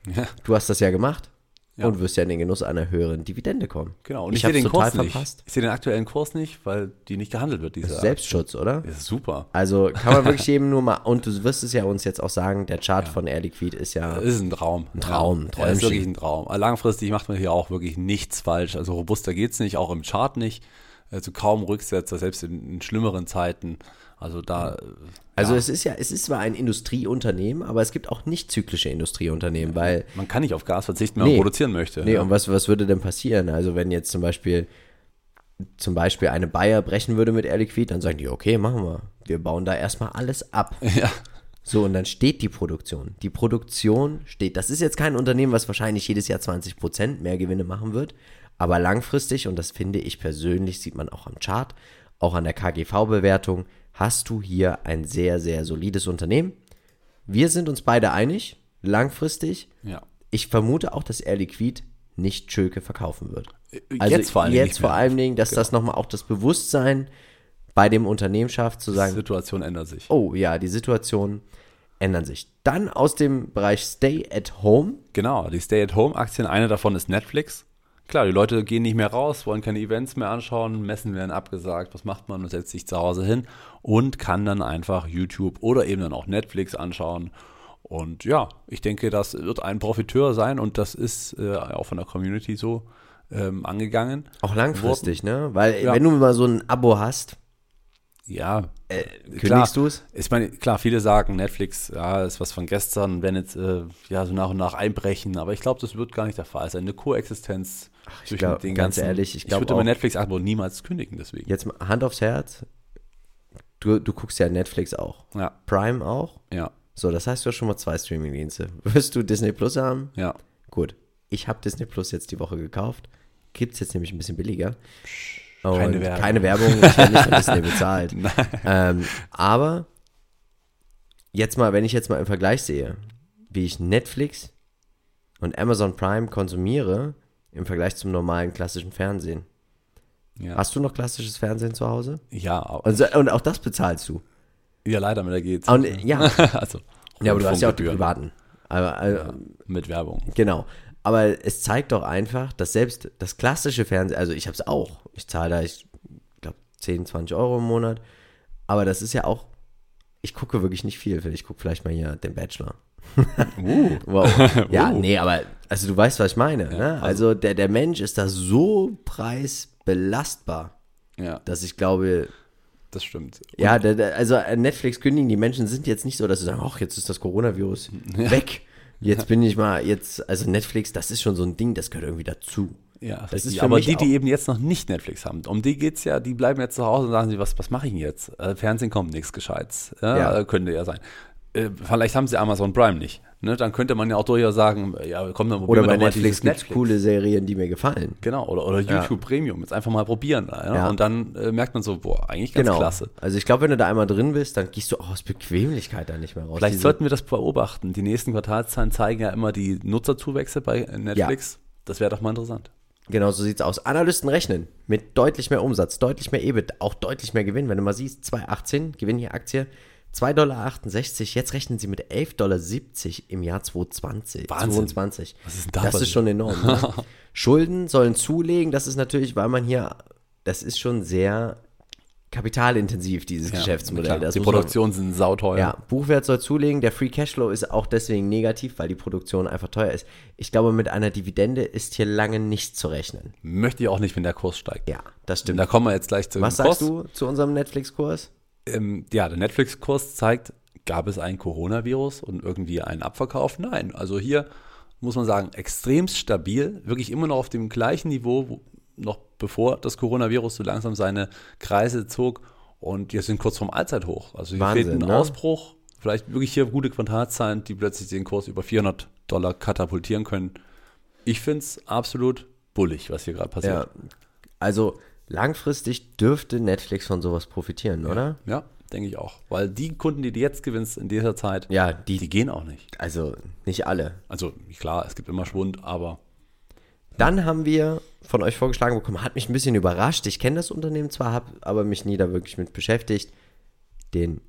Ja. Du hast das ja gemacht ja. und wirst ja in den Genuss einer höheren Dividende kommen. Genau, und ich, ich sehe den Kurs nicht. Verpasst. Ich sehe den aktuellen Kurs nicht, weil die nicht gehandelt wird. Diese Selbstschutz, oder? Das ist super. Also kann man wirklich [LAUGHS] jedem nur mal, und du wirst es ja uns jetzt auch sagen, der Chart ja. von Air Liquid ist ja. Das ist ein Traum. Ein Traum, ja, ist wirklich ein Traum. Langfristig macht man hier auch wirklich nichts falsch. Also robuster geht es nicht, auch im Chart nicht. Also kaum Rücksetzer, selbst in, in schlimmeren Zeiten. Also da. Also ja. es ist ja, es ist zwar ein Industrieunternehmen, aber es gibt auch nicht zyklische Industrieunternehmen, weil. Man kann nicht auf Gas verzichten, wenn nee, man produzieren möchte. Nee, ja. und was, was würde denn passieren? Also wenn jetzt zum Beispiel zum Beispiel eine Bayer brechen würde mit Air Liquid, dann sagen die, okay, machen wir. Wir bauen da erstmal alles ab. [LAUGHS] Ja. So, und dann steht die Produktion. Die Produktion steht. Das ist jetzt kein Unternehmen, was wahrscheinlich jedes Jahr 20 Prozent mehr Gewinne machen wird. Aber langfristig, und das finde ich persönlich, sieht man auch am Chart, auch an der KGV-Bewertung, hast du hier ein sehr, sehr solides Unternehmen. Wir sind uns beide einig, langfristig. Ja. Ich vermute auch, dass Air Liquid nicht Schülke verkaufen wird. Äh, also jetzt vor allem, jetzt vor allen Dingen, dass genau. das nochmal auch das Bewusstsein bei dem Unternehmen schafft, zu sagen. Die Situation ändert sich. Oh ja, die Situation ändern sich. Dann aus dem Bereich Stay at Home. Genau, die Stay at Home Aktien, eine davon ist Netflix. Klar, die Leute gehen nicht mehr raus, wollen keine Events mehr anschauen, Messen werden abgesagt. Was macht man? Man setzt sich zu Hause hin und kann dann einfach YouTube oder eben dann auch Netflix anschauen. Und ja, ich denke, das wird ein Profiteur sein und das ist äh, auch von der Community so ähm, angegangen. Auch langfristig, worden. ne? Weil ja. wenn du mal so ein Abo hast, ja, äh, kündigst du es? Ich meine, klar, viele sagen, Netflix, ja, ist was von gestern, wenn jetzt äh, ja so nach und nach einbrechen, aber ich glaube, das wird gar nicht der Fall sein. Eine Koexistenz Ach, ich glaub, ganz ganzen, ehrlich, ich, ich würde mein Netflix-Abo niemals kündigen, deswegen. Jetzt Hand aufs Herz, du, du guckst ja Netflix auch. Ja. Prime auch? Ja. So, das heißt, du hast schon mal zwei Streaming-Dienste. [LAUGHS] Wirst du Disney Plus haben? Ja. Gut. Ich habe Disney Plus jetzt die Woche gekauft. Gibt es jetzt nämlich ein bisschen billiger. Psch keine Werbung. Keine Werbung, ich werde nicht von Disney [LAUGHS] bezahlt. ähm, aber jetzt mal, wenn ich jetzt mal im Vergleich sehe, wie ich Netflix und Amazon Prime konsumiere im Vergleich zum normalen klassischen Fernsehen. Ja. Hast du noch klassisches Fernsehen zu Hause? Ja. Und, und auch das bezahlst du? Ja, leider, mit der geht's. Und, ja. [LAUGHS] also, ja, aber du hast ja auch die privaten. Aber, also, ja, mit Werbung. Genau. Aber es zeigt doch einfach, dass selbst das klassische Fernsehen, also ich habe es auch, ich zahle da, ich glaube, 10, 20 Euro im Monat, aber das ist ja auch, ich gucke wirklich nicht viel, ich gucke vielleicht mal hier den Bachelor. [LAUGHS] Uh. wow. [LAUGHS] Ja, uh. nee, aber also du weißt, was ich meine. Ja, ne? also, also der, der Mensch ist da so preisbelastbar, ja. dass ich glaube, das stimmt. Und ja, der, der, also Netflix kündigen, die Menschen sind jetzt nicht so, dass sie sagen, ach, jetzt ist das Coronavirus [LAUGHS] ja. weg. Jetzt bin ich mal, jetzt, also Netflix, das ist schon so ein Ding, das gehört irgendwie dazu. Ja, das ist aber die, die eben jetzt noch nicht Netflix haben, um die geht es ja, die bleiben jetzt zu Hause und sagen sie, was, was mache ich denn jetzt? Äh, Fernsehen kommt nichts Gescheites. Ja, ja. Könnte ja sein. Äh, vielleicht haben sie Amazon Prime nicht. Ne? Dann könnte man ja auch durchaus sagen, ja, komm dann Oder bei Netflix gibt es coole Serien, die mir gefallen. Genau, oder, oder YouTube ja. Premium, jetzt einfach mal probieren. Ja? ja. Und dann äh, merkt man so, boah, eigentlich ganz genau. klasse. Also ich glaube, wenn du da einmal drin bist, dann gehst du auch aus Bequemlichkeit da nicht mehr raus. Vielleicht Diese sollten wir das beobachten. Die nächsten Quartalszahlen zeigen ja immer die Nutzerzuwächse bei Netflix. Ja. Das wäre doch mal interessant. Genau, so sieht es aus. Analysten rechnen mit deutlich mehr Umsatz, deutlich mehr EBIT, auch deutlich mehr Gewinn. Wenn du mal siehst, 2018 Gewinn hier Aktie 2,68 Dollar, jetzt rechnen sie mit 11,70 Dollar im Jahr 2020. Wahnsinn. 22. Was ist denn da das ist schon enorm. Ne? [LAUGHS] Schulden sollen zulegen, das ist natürlich, weil man hier, das ist schon sehr kapitalintensiv, dieses ja, Geschäftsmodell. die Produktionen sind sauteuer. Ja, Buchwert soll zulegen, der Free Cashflow ist auch deswegen negativ, weil die Produktion einfach teuer ist. Ich glaube, mit einer Dividende ist hier lange nicht zu rechnen. Möchte ich auch nicht, wenn der Kurs steigt. Ja, das stimmt. Da kommen wir jetzt gleich zu Was sagst du zu unserem Netflix-Kurs? Ähm, ja, der Netflix-Kurs zeigt, gab es ein Coronavirus und irgendwie einen Abverkauf? Nein. Also hier muss man sagen, extrem stabil, wirklich immer noch auf dem gleichen Niveau, wo, noch bevor das Coronavirus so langsam seine Kreise zog. Und wir sind kurz vorm Allzeithoch. Also hier Wahnsinn, fehlt ein ne? Ausbruch. Vielleicht wirklich hier gute Quartalzahlen, die plötzlich den Kurs über 400 Dollar katapultieren können. Ich finde es absolut bullig, was hier gerade passiert. Ja, also langfristig dürfte Netflix von sowas profitieren, ja. oder? Ja, denke ich auch. Weil die Kunden, die du jetzt gewinnst in dieser Zeit, ja, die, die gehen auch nicht. Also nicht alle. Also klar, es gibt immer Schwund, aber. Dann haben wir von euch vorgeschlagen bekommen, hat mich ein bisschen überrascht. Ich kenne das Unternehmen zwar, habe aber mich nie da wirklich mit beschäftigt. Den,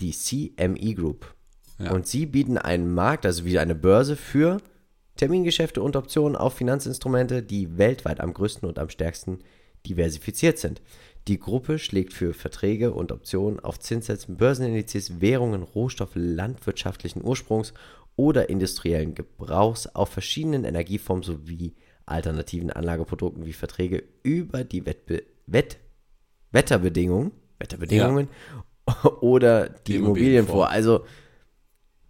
die CME Group. Ja. Und sie bieten einen Markt, also wie eine Börse für Termingeschäfte und Optionen auf Finanzinstrumente, die weltweit am größten und am stärksten diversifiziert sind. Die Gruppe schlägt für Verträge und Optionen auf Zinssätzen, Börsenindizes, Währungen, Rohstoffe landwirtschaftlichen Ursprungs oder industriellen Gebrauchs auf verschiedenen Energieformen sowie alternativen Anlageprodukten wie Verträge über die Wettbe Wett Wetterbedingungen, Wetterbedingungen [LAUGHS] oder die, Die Immobilien Immobilien vor. Also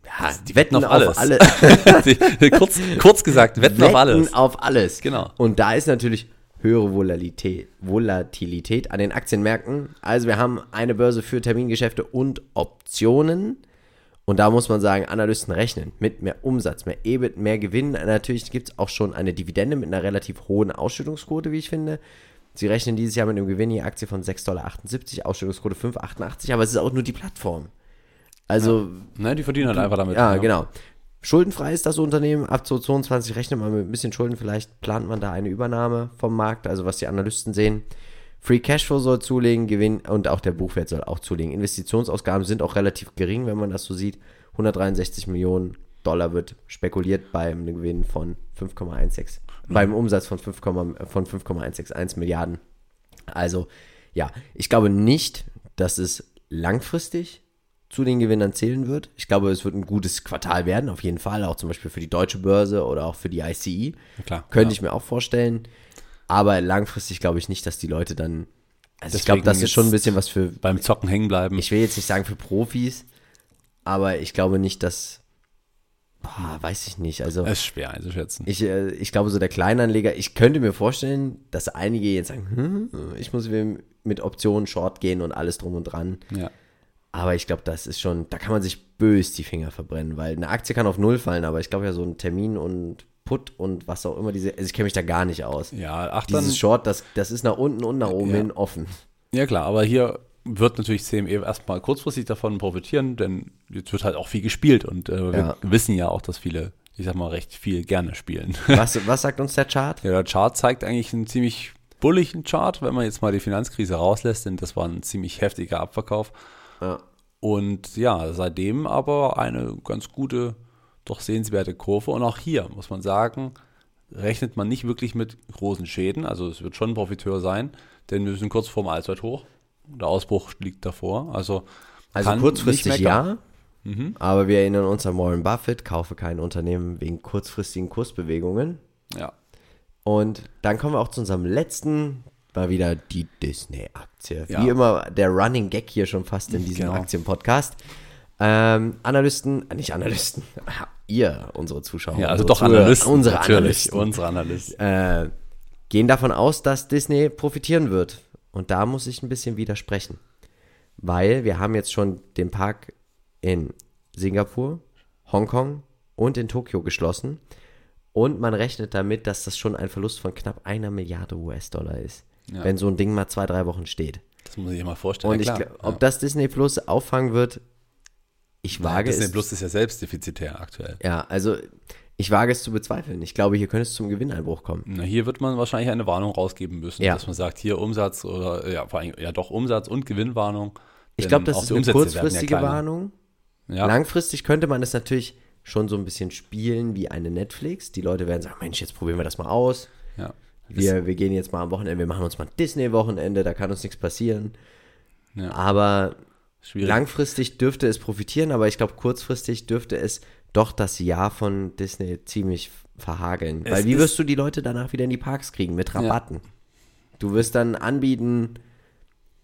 ja, Die wetten wetten auf auf alles. alle. [LAUGHS] Die- [LAUGHS] kurz, kurz gesagt, wetten, auf alles. auf alles. Genau. Und da ist natürlich höhere Volatilität, Volatilität an den Aktienmärkten. Also wir haben eine Börse für Termingeschäfte und Optionen. Und da muss man sagen, Analysten rechnen mit mehr Umsatz, mehr EBIT, mehr Gewinn. Natürlich gibt es auch schon eine Dividende mit einer relativ hohen Ausschüttungsquote, wie ich finde. Sie rechnen dieses Jahr mit einem Gewinn je Aktie von 6,78 Dollar, Ausschüttungsquote 5,88, aber es ist auch nur die Plattform. Also Ne, die verdienen halt einfach damit. ja, genau. Schuldenfrei ist das Unternehmen. Ab 2022 rechnet man mit ein bisschen Schulden. Vielleicht plant man da eine Übernahme vom Markt, also was die Analysten sehen. Free Cashflow soll zulegen, Gewinn und auch der Buchwert soll auch zulegen. Investitionsausgaben sind auch relativ gering, wenn man das so sieht. 163 Millionen Dollar wird spekuliert beim Gewinn von 5,16, beim Umsatz von 5, von 5,161 Milliarden. Also, ja, ich glaube nicht, dass es langfristig zu den Gewinnern zählen wird. Ich glaube, es wird ein gutes Quartal werden, auf jeden Fall, auch zum Beispiel für die deutsche Börse oder auch für die ICE. klar, Könnte ja. ich mir auch vorstellen. Aber langfristig glaube ich nicht, dass die Leute dann. Also ich Deswegen glaube, das ist schon ein bisschen was für. Beim Zocken hängen bleiben. Ich will jetzt nicht sagen für Profis, aber ich glaube nicht, dass. Boah, weiß ich nicht. Also. Es ist schwer einzuschätzen. Ich, äh, ich glaube, so der Kleinanleger, ich könnte mir vorstellen, dass einige jetzt sagen, hm, ich muss mit Optionen Short gehen und alles drum und dran. ja. Aber ich glaube, das ist schon, da kann man sich bös die Finger verbrennen, weil eine Aktie kann auf Null fallen, aber ich glaube ja so ein Termin und Put und was auch immer diese, also ich kenne mich da gar nicht aus. Ja, ach dann, Dieses Short, das, das ist nach unten und nach oben Ja. hin offen. ja klar, aber hier wird natürlich CME erstmal kurzfristig davon profitieren, denn jetzt wird halt auch viel gespielt und äh, wir Ja. wissen ja auch, dass viele, ich sag mal, recht viel gerne spielen. [LAUGHS] Was, was sagt uns der Chart? Ja, der Chart zeigt eigentlich einen ziemlich bulligen Chart, wenn man jetzt mal die Finanzkrise rauslässt, denn das war ein ziemlich heftiger Abverkauf. Ja. Und ja, seitdem aber eine ganz gute, doch sehenswerte Kurve. Und auch hier muss man sagen, rechnet man nicht wirklich mit großen Schäden. Also es wird schon ein Profiteur sein, denn wir sind kurz vorm Allzeithoch. Der Ausbruch liegt davor. Also, Also kurzfristig meckern. Mhm. ja, aber wir erinnern uns an Warren Buffett, kaufe kein Unternehmen wegen kurzfristigen Kursbewegungen. Ja. Und dann kommen wir auch zu unserem letzten, war wieder die Disney-Aktie. Ja. Wie immer der Running Gag hier schon fast in diesem Genau. Aktienpodcast. Ähm, Analysten, äh, nicht Analysten, [LAUGHS] ihr, unsere Zuschauer. Ja, also doch Zuhörer, Analysten. Unsere natürlich, Analysten. Unsere Analysten. Äh, gehen davon aus, dass Disney profitieren wird. Und da muss ich ein bisschen widersprechen. Weil wir haben jetzt schon den Park in Singapur, Hongkong und in Tokio geschlossen. Und man rechnet damit, dass das schon ein Verlust von knapp einer Milliarde US-Dollar ist. Ja. Wenn so ein Ding mal zwei, drei Wochen steht. Das muss ich dir mal vorstellen. Und ja, ich, gl- ob das Disney Plus auffangen wird, ich ja. wage Disney es. Plus ist ja selbst defizitär aktuell. Ja, also ich wage es zu bezweifeln. Ich glaube, hier könnte es zum Gewinneinbruch kommen. Na, hier wird man wahrscheinlich eine Warnung rausgeben müssen, Ja. dass man sagt, hier Umsatz oder ja, vor allem, ja doch Umsatz und Gewinnwarnung. Ich glaube, das ist eine Umsätze ja kurzfristige kleiner. Warnung. Ja, Langfristig könnte man es natürlich schon so ein bisschen spielen wie eine Netflix. Die Leute werden sagen, Mensch, jetzt probieren wir das mal aus. ja. Wir, wir gehen jetzt mal am Wochenende, wir machen uns mal ein Disney-Wochenende, da kann uns nichts passieren. Ja. Aber Schwierig. langfristig dürfte es profitieren, aber ich glaube, kurzfristig dürfte es doch das Jahr von Disney ziemlich verhageln. Es Weil wie wirst du die Leute danach wieder in die Parks kriegen? Mit Rabatten. Du wirst dann anbieten,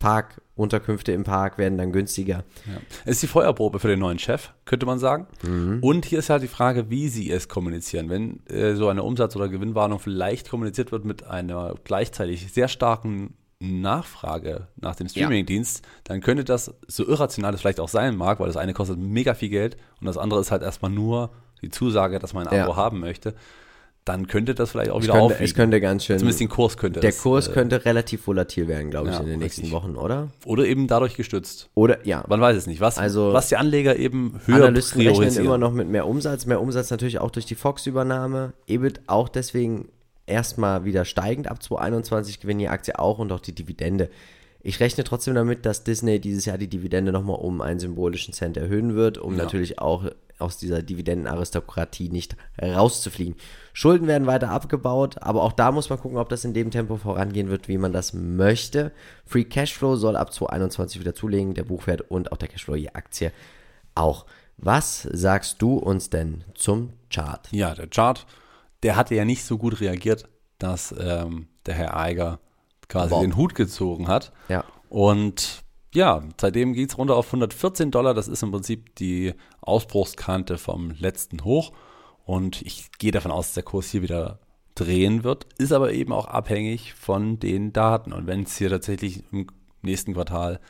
Parkunterkünfte im Park werden dann günstiger. Ja. Es ist die Feuerprobe für den neuen Chef, könnte man sagen. Mhm. Und hier ist halt die Frage, wie sie es kommunizieren. Wenn äh, so eine Umsatz- oder Gewinnwarnung vielleicht kommuniziert wird mit einer gleichzeitig sehr starken Nachfrage nach dem Streamingdienst, dann könnte das, so irrational es vielleicht auch sein mag, weil das eine kostet mega viel Geld und das andere ist halt erstmal nur die Zusage, dass man ein Ja. Abo haben möchte, dann könnte das vielleicht auch Es wieder könnte, aufwiegen. es könnte ganz schön. Zumindest den Kurs könnte der es, Kurs äh, könnte relativ volatil werden, glaube ich, ja, in den nächsten richtig. Wochen, oder? Oder eben dadurch gestützt. Oder ja. Man weiß es nicht. Was, Also- was die Anleger eben höher Analysten rechnen immer noch mit mehr Umsatz. Mehr Umsatz natürlich auch durch die Fox-Übernahme. EBIT auch deswegen erstmal wieder steigend. Ab 2021 gewinnen die Aktie auch und auch die Dividende. Ich rechne trotzdem damit, dass Disney dieses Jahr die Dividende nochmal um einen symbolischen Cent erhöhen wird, um Ja. natürlich auch aus dieser Dividendenaristokratie nicht rauszufliegen. Schulden werden weiter abgebaut, aber auch da muss man gucken, ob das in dem Tempo vorangehen wird, wie man das möchte. Free Cashflow soll ab 2021 wieder zulegen, der Buchwert und auch der Cashflow je Aktie auch. Was sagst du uns denn zum Chart? Ja, der Chart, der hatte ja nicht so gut reagiert, dass ähm, der Herr Eiger quasi Bob. den Hut gezogen hat. Ja, Und ja, seitdem geht es runter auf 114 Dollar. Das ist im Prinzip die Ausbruchskante vom letzten Hoch. Und ich gehe davon aus, dass der Kurs hier wieder drehen wird. Ist aber eben auch abhängig von den Daten. Und wenn es hier tatsächlich im nächsten Quartal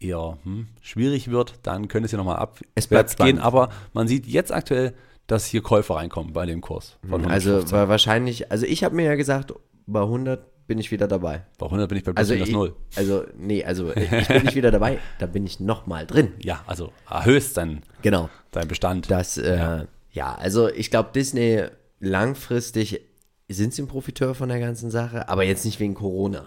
eher hm, schwierig wird, dann könnte es hier nochmal abwärts gehen. Aber man sieht jetzt aktuell, dass hier Käufer reinkommen bei dem Kurs. Von also 115. war wahrscheinlich, also ich habe mir ja gesagt, bei 100 bin ich wieder dabei. bei 100 bin ich bei plus Also minus ich, null. also nee, also ich, bin nicht wieder dabei, [LAUGHS] da bin ich nochmal drin. Ja, also erhöhst deinen, Genau. deinen Bestand. Das, äh, ja. also ich glaube, Disney langfristig sind sie ein Profiteur von der ganzen Sache, aber jetzt nicht wegen Corona.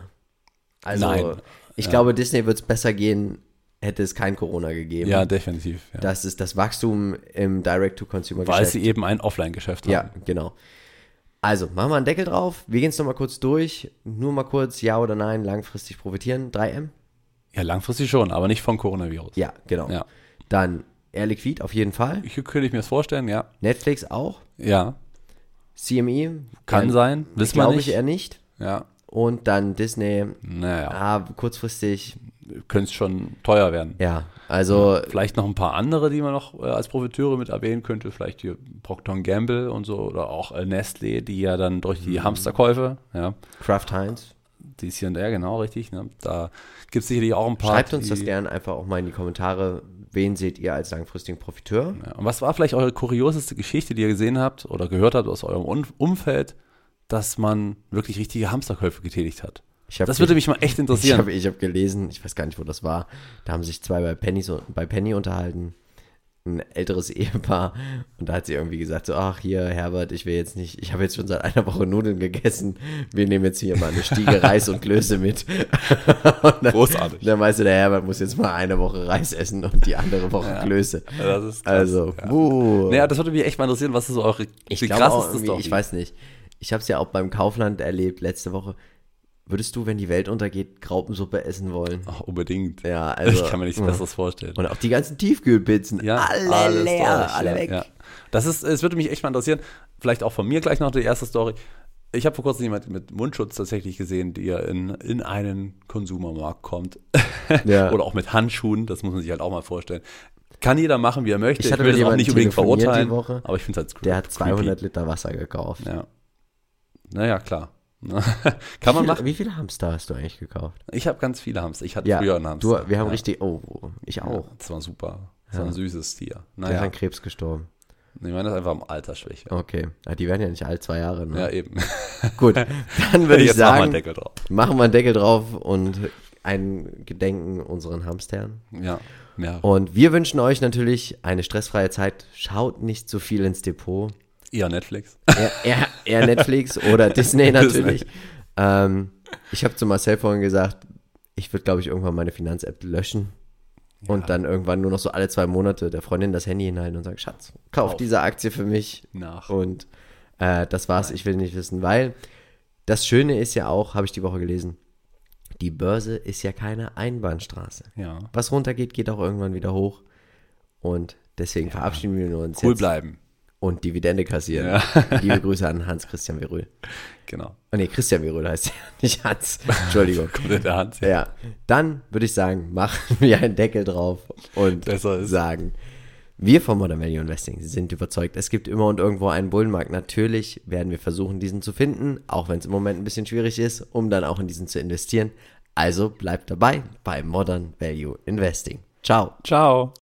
Also Nein. ich glaube, Disney wird es besser gehen, hätte es kein Corona gegeben. ja, definitiv. Ja. Das ist das Wachstum im Weil Direct-to-Consumer-Geschäft. sie eben ein Offline-Geschäft Ja, haben. genau. Also, machen wir einen Deckel drauf. Wir gehen es nochmal kurz durch. Nur mal kurz, ja oder nein, langfristig profitieren. 3M? Ja, langfristig schon, aber nicht vom Coronavirus. Ja, genau. Ja. Dann Air Liquid auf jeden Fall. Ich könnte ich mir das vorstellen, ja. Netflix auch. Ja, CME? kann eher- sein, wissen wir Glaube nicht. ich eher nicht. ja, Und dann Disney. naja, Ah, kurzfristig. könnte es schon teuer werden. Ja, also Vielleicht noch ein paar andere, die man noch äh, als Profiteure mit erwähnen könnte. Vielleicht hier Procter Gamble und so oder auch äh, Nestle, die ja dann durch Mhm. die Hamsterkäufe, ja, Kraft Heinz. die ist hier und der, genau, richtig. Ne? Da gibt es sicherlich auch ein paar. Schreibt uns das gerne einfach auch mal in die Kommentare. Wen seht ihr als langfristigen Profiteur? Ja. Und was war vielleicht eure kurioseste Geschichte, die ihr gesehen habt oder gehört habt aus eurem Umfeld, dass man wirklich richtige Hamsterkäufe getätigt hat? Das würde mich mal echt [LAUGHS] Ich interessieren. habe ich hab gelesen, ich weiß gar nicht, wo das war. Da haben sich zwei bei Penny, so, bei Penny unterhalten. Ein älteres [LAUGHS] Ehepaar. Und da hat sie irgendwie gesagt: so, Ach, hier, Herbert, ich will jetzt nicht, ich habe jetzt schon seit einer Woche Nudeln gegessen. Wir nehmen jetzt hier mal eine Stiege [LAUGHS] Reis und Klöße mit. und dann, Großartig. Dann weißt du, der Herbert muss jetzt mal eine Woche Reis essen und die andere Woche Klöße. das ist krass. Also, ja. buh. Naja, das würde mich echt mal interessieren, was ist so eure Ich glaube auch krasseste irgendwie, Story? ich weiß nicht. Ich habe es ja auch beim Kaufland erlebt letzte Woche. Würdest du, wenn die Welt untergeht, Graupensuppe essen wollen? Ach, unbedingt. Ja, [LAUGHS] also. ich kann mir nichts ja. Besseres vorstellen. Und auch die ganzen Tiefkühlpizzen. Ja, alle leer, durch, alle ja, weg. Ja. Das ist, es würde mich echt mal interessieren. Vielleicht auch von mir gleich noch die erste Story. Ich habe vor kurzem jemand mit Mundschutz tatsächlich gesehen, der in, in einen Konsumermarkt kommt. [LAUGHS] Ja. Oder auch mit Handschuhen, das muss man sich halt auch mal vorstellen. Kann jeder machen, wie er möchte. Ich hatte will mit das auch nicht unbedingt verurteilen. Woche. Aber ich finde es halt Der hat creepy. 200 Liter Wasser gekauft. Ja. Naja, klar. [LAUGHS] Kann man wie, machen. viele, wie viele Hamster hast du eigentlich gekauft? Ich habe ganz viele Hamster. Ich hatte Ja, früher einen Hamster. du, wir haben ja. richtig, oh, ich auch. Ja, das war super. Das war ein süßes Tier. Der ist Naja, an Krebs gestorben. ich meine, das ist einfach am Altersschwäche. Okay, die werden ja nicht alt, zwei Jahre. Ne? Ja, eben. [LAUGHS] Gut, dann würde ich Jetzt machen wir einen sagen, Deckel drauf. machen wir einen Deckel drauf und ein Gedenken unseren Hamstern. Ja, ja. Und wir wünschen euch natürlich eine stressfreie Zeit. Schaut nicht so viel ins Depot. Eher Netflix. Eher, eher, eher Netflix oder [LAUGHS] Disney natürlich. Ähm, ich habe zu Marcel vorhin gesagt, ich würde, glaube ich, irgendwann meine Finanz-App löschen und dann irgendwann nur noch so alle zwei Monate der Freundin das Handy hinhalten und sagen, Schatz, kauf Kauf. diese Aktie für mich. Nach. Und äh, das war's, ich will nicht wissen, weil das Schöne ist ja auch, habe ich die Woche gelesen, die Börse ist ja keine Einbahnstraße. Ja. Was runtergeht, geht auch irgendwann wieder hoch. Und deswegen verabschieden wir uns Cool jetzt bleiben. Und Dividende kassieren. [LAUGHS] Liebe Grüße an Hans-Christian Verrühl. Genau. Oh nee, Christian Verrühl heißt er, [LAUGHS] nicht Hans. Entschuldigung. [LAUGHS] Kommt in der Hand. Ja, dann würde ich sagen, machen wir einen Deckel drauf und sagen, wir von Modern Value Investing sind überzeugt, es gibt immer und irgendwo einen Bullenmarkt. Natürlich werden wir versuchen, diesen zu finden, auch wenn es im Moment ein bisschen schwierig ist, um dann auch in diesen zu investieren. Also bleibt dabei bei Modern Value Investing. Ciao. Ciao.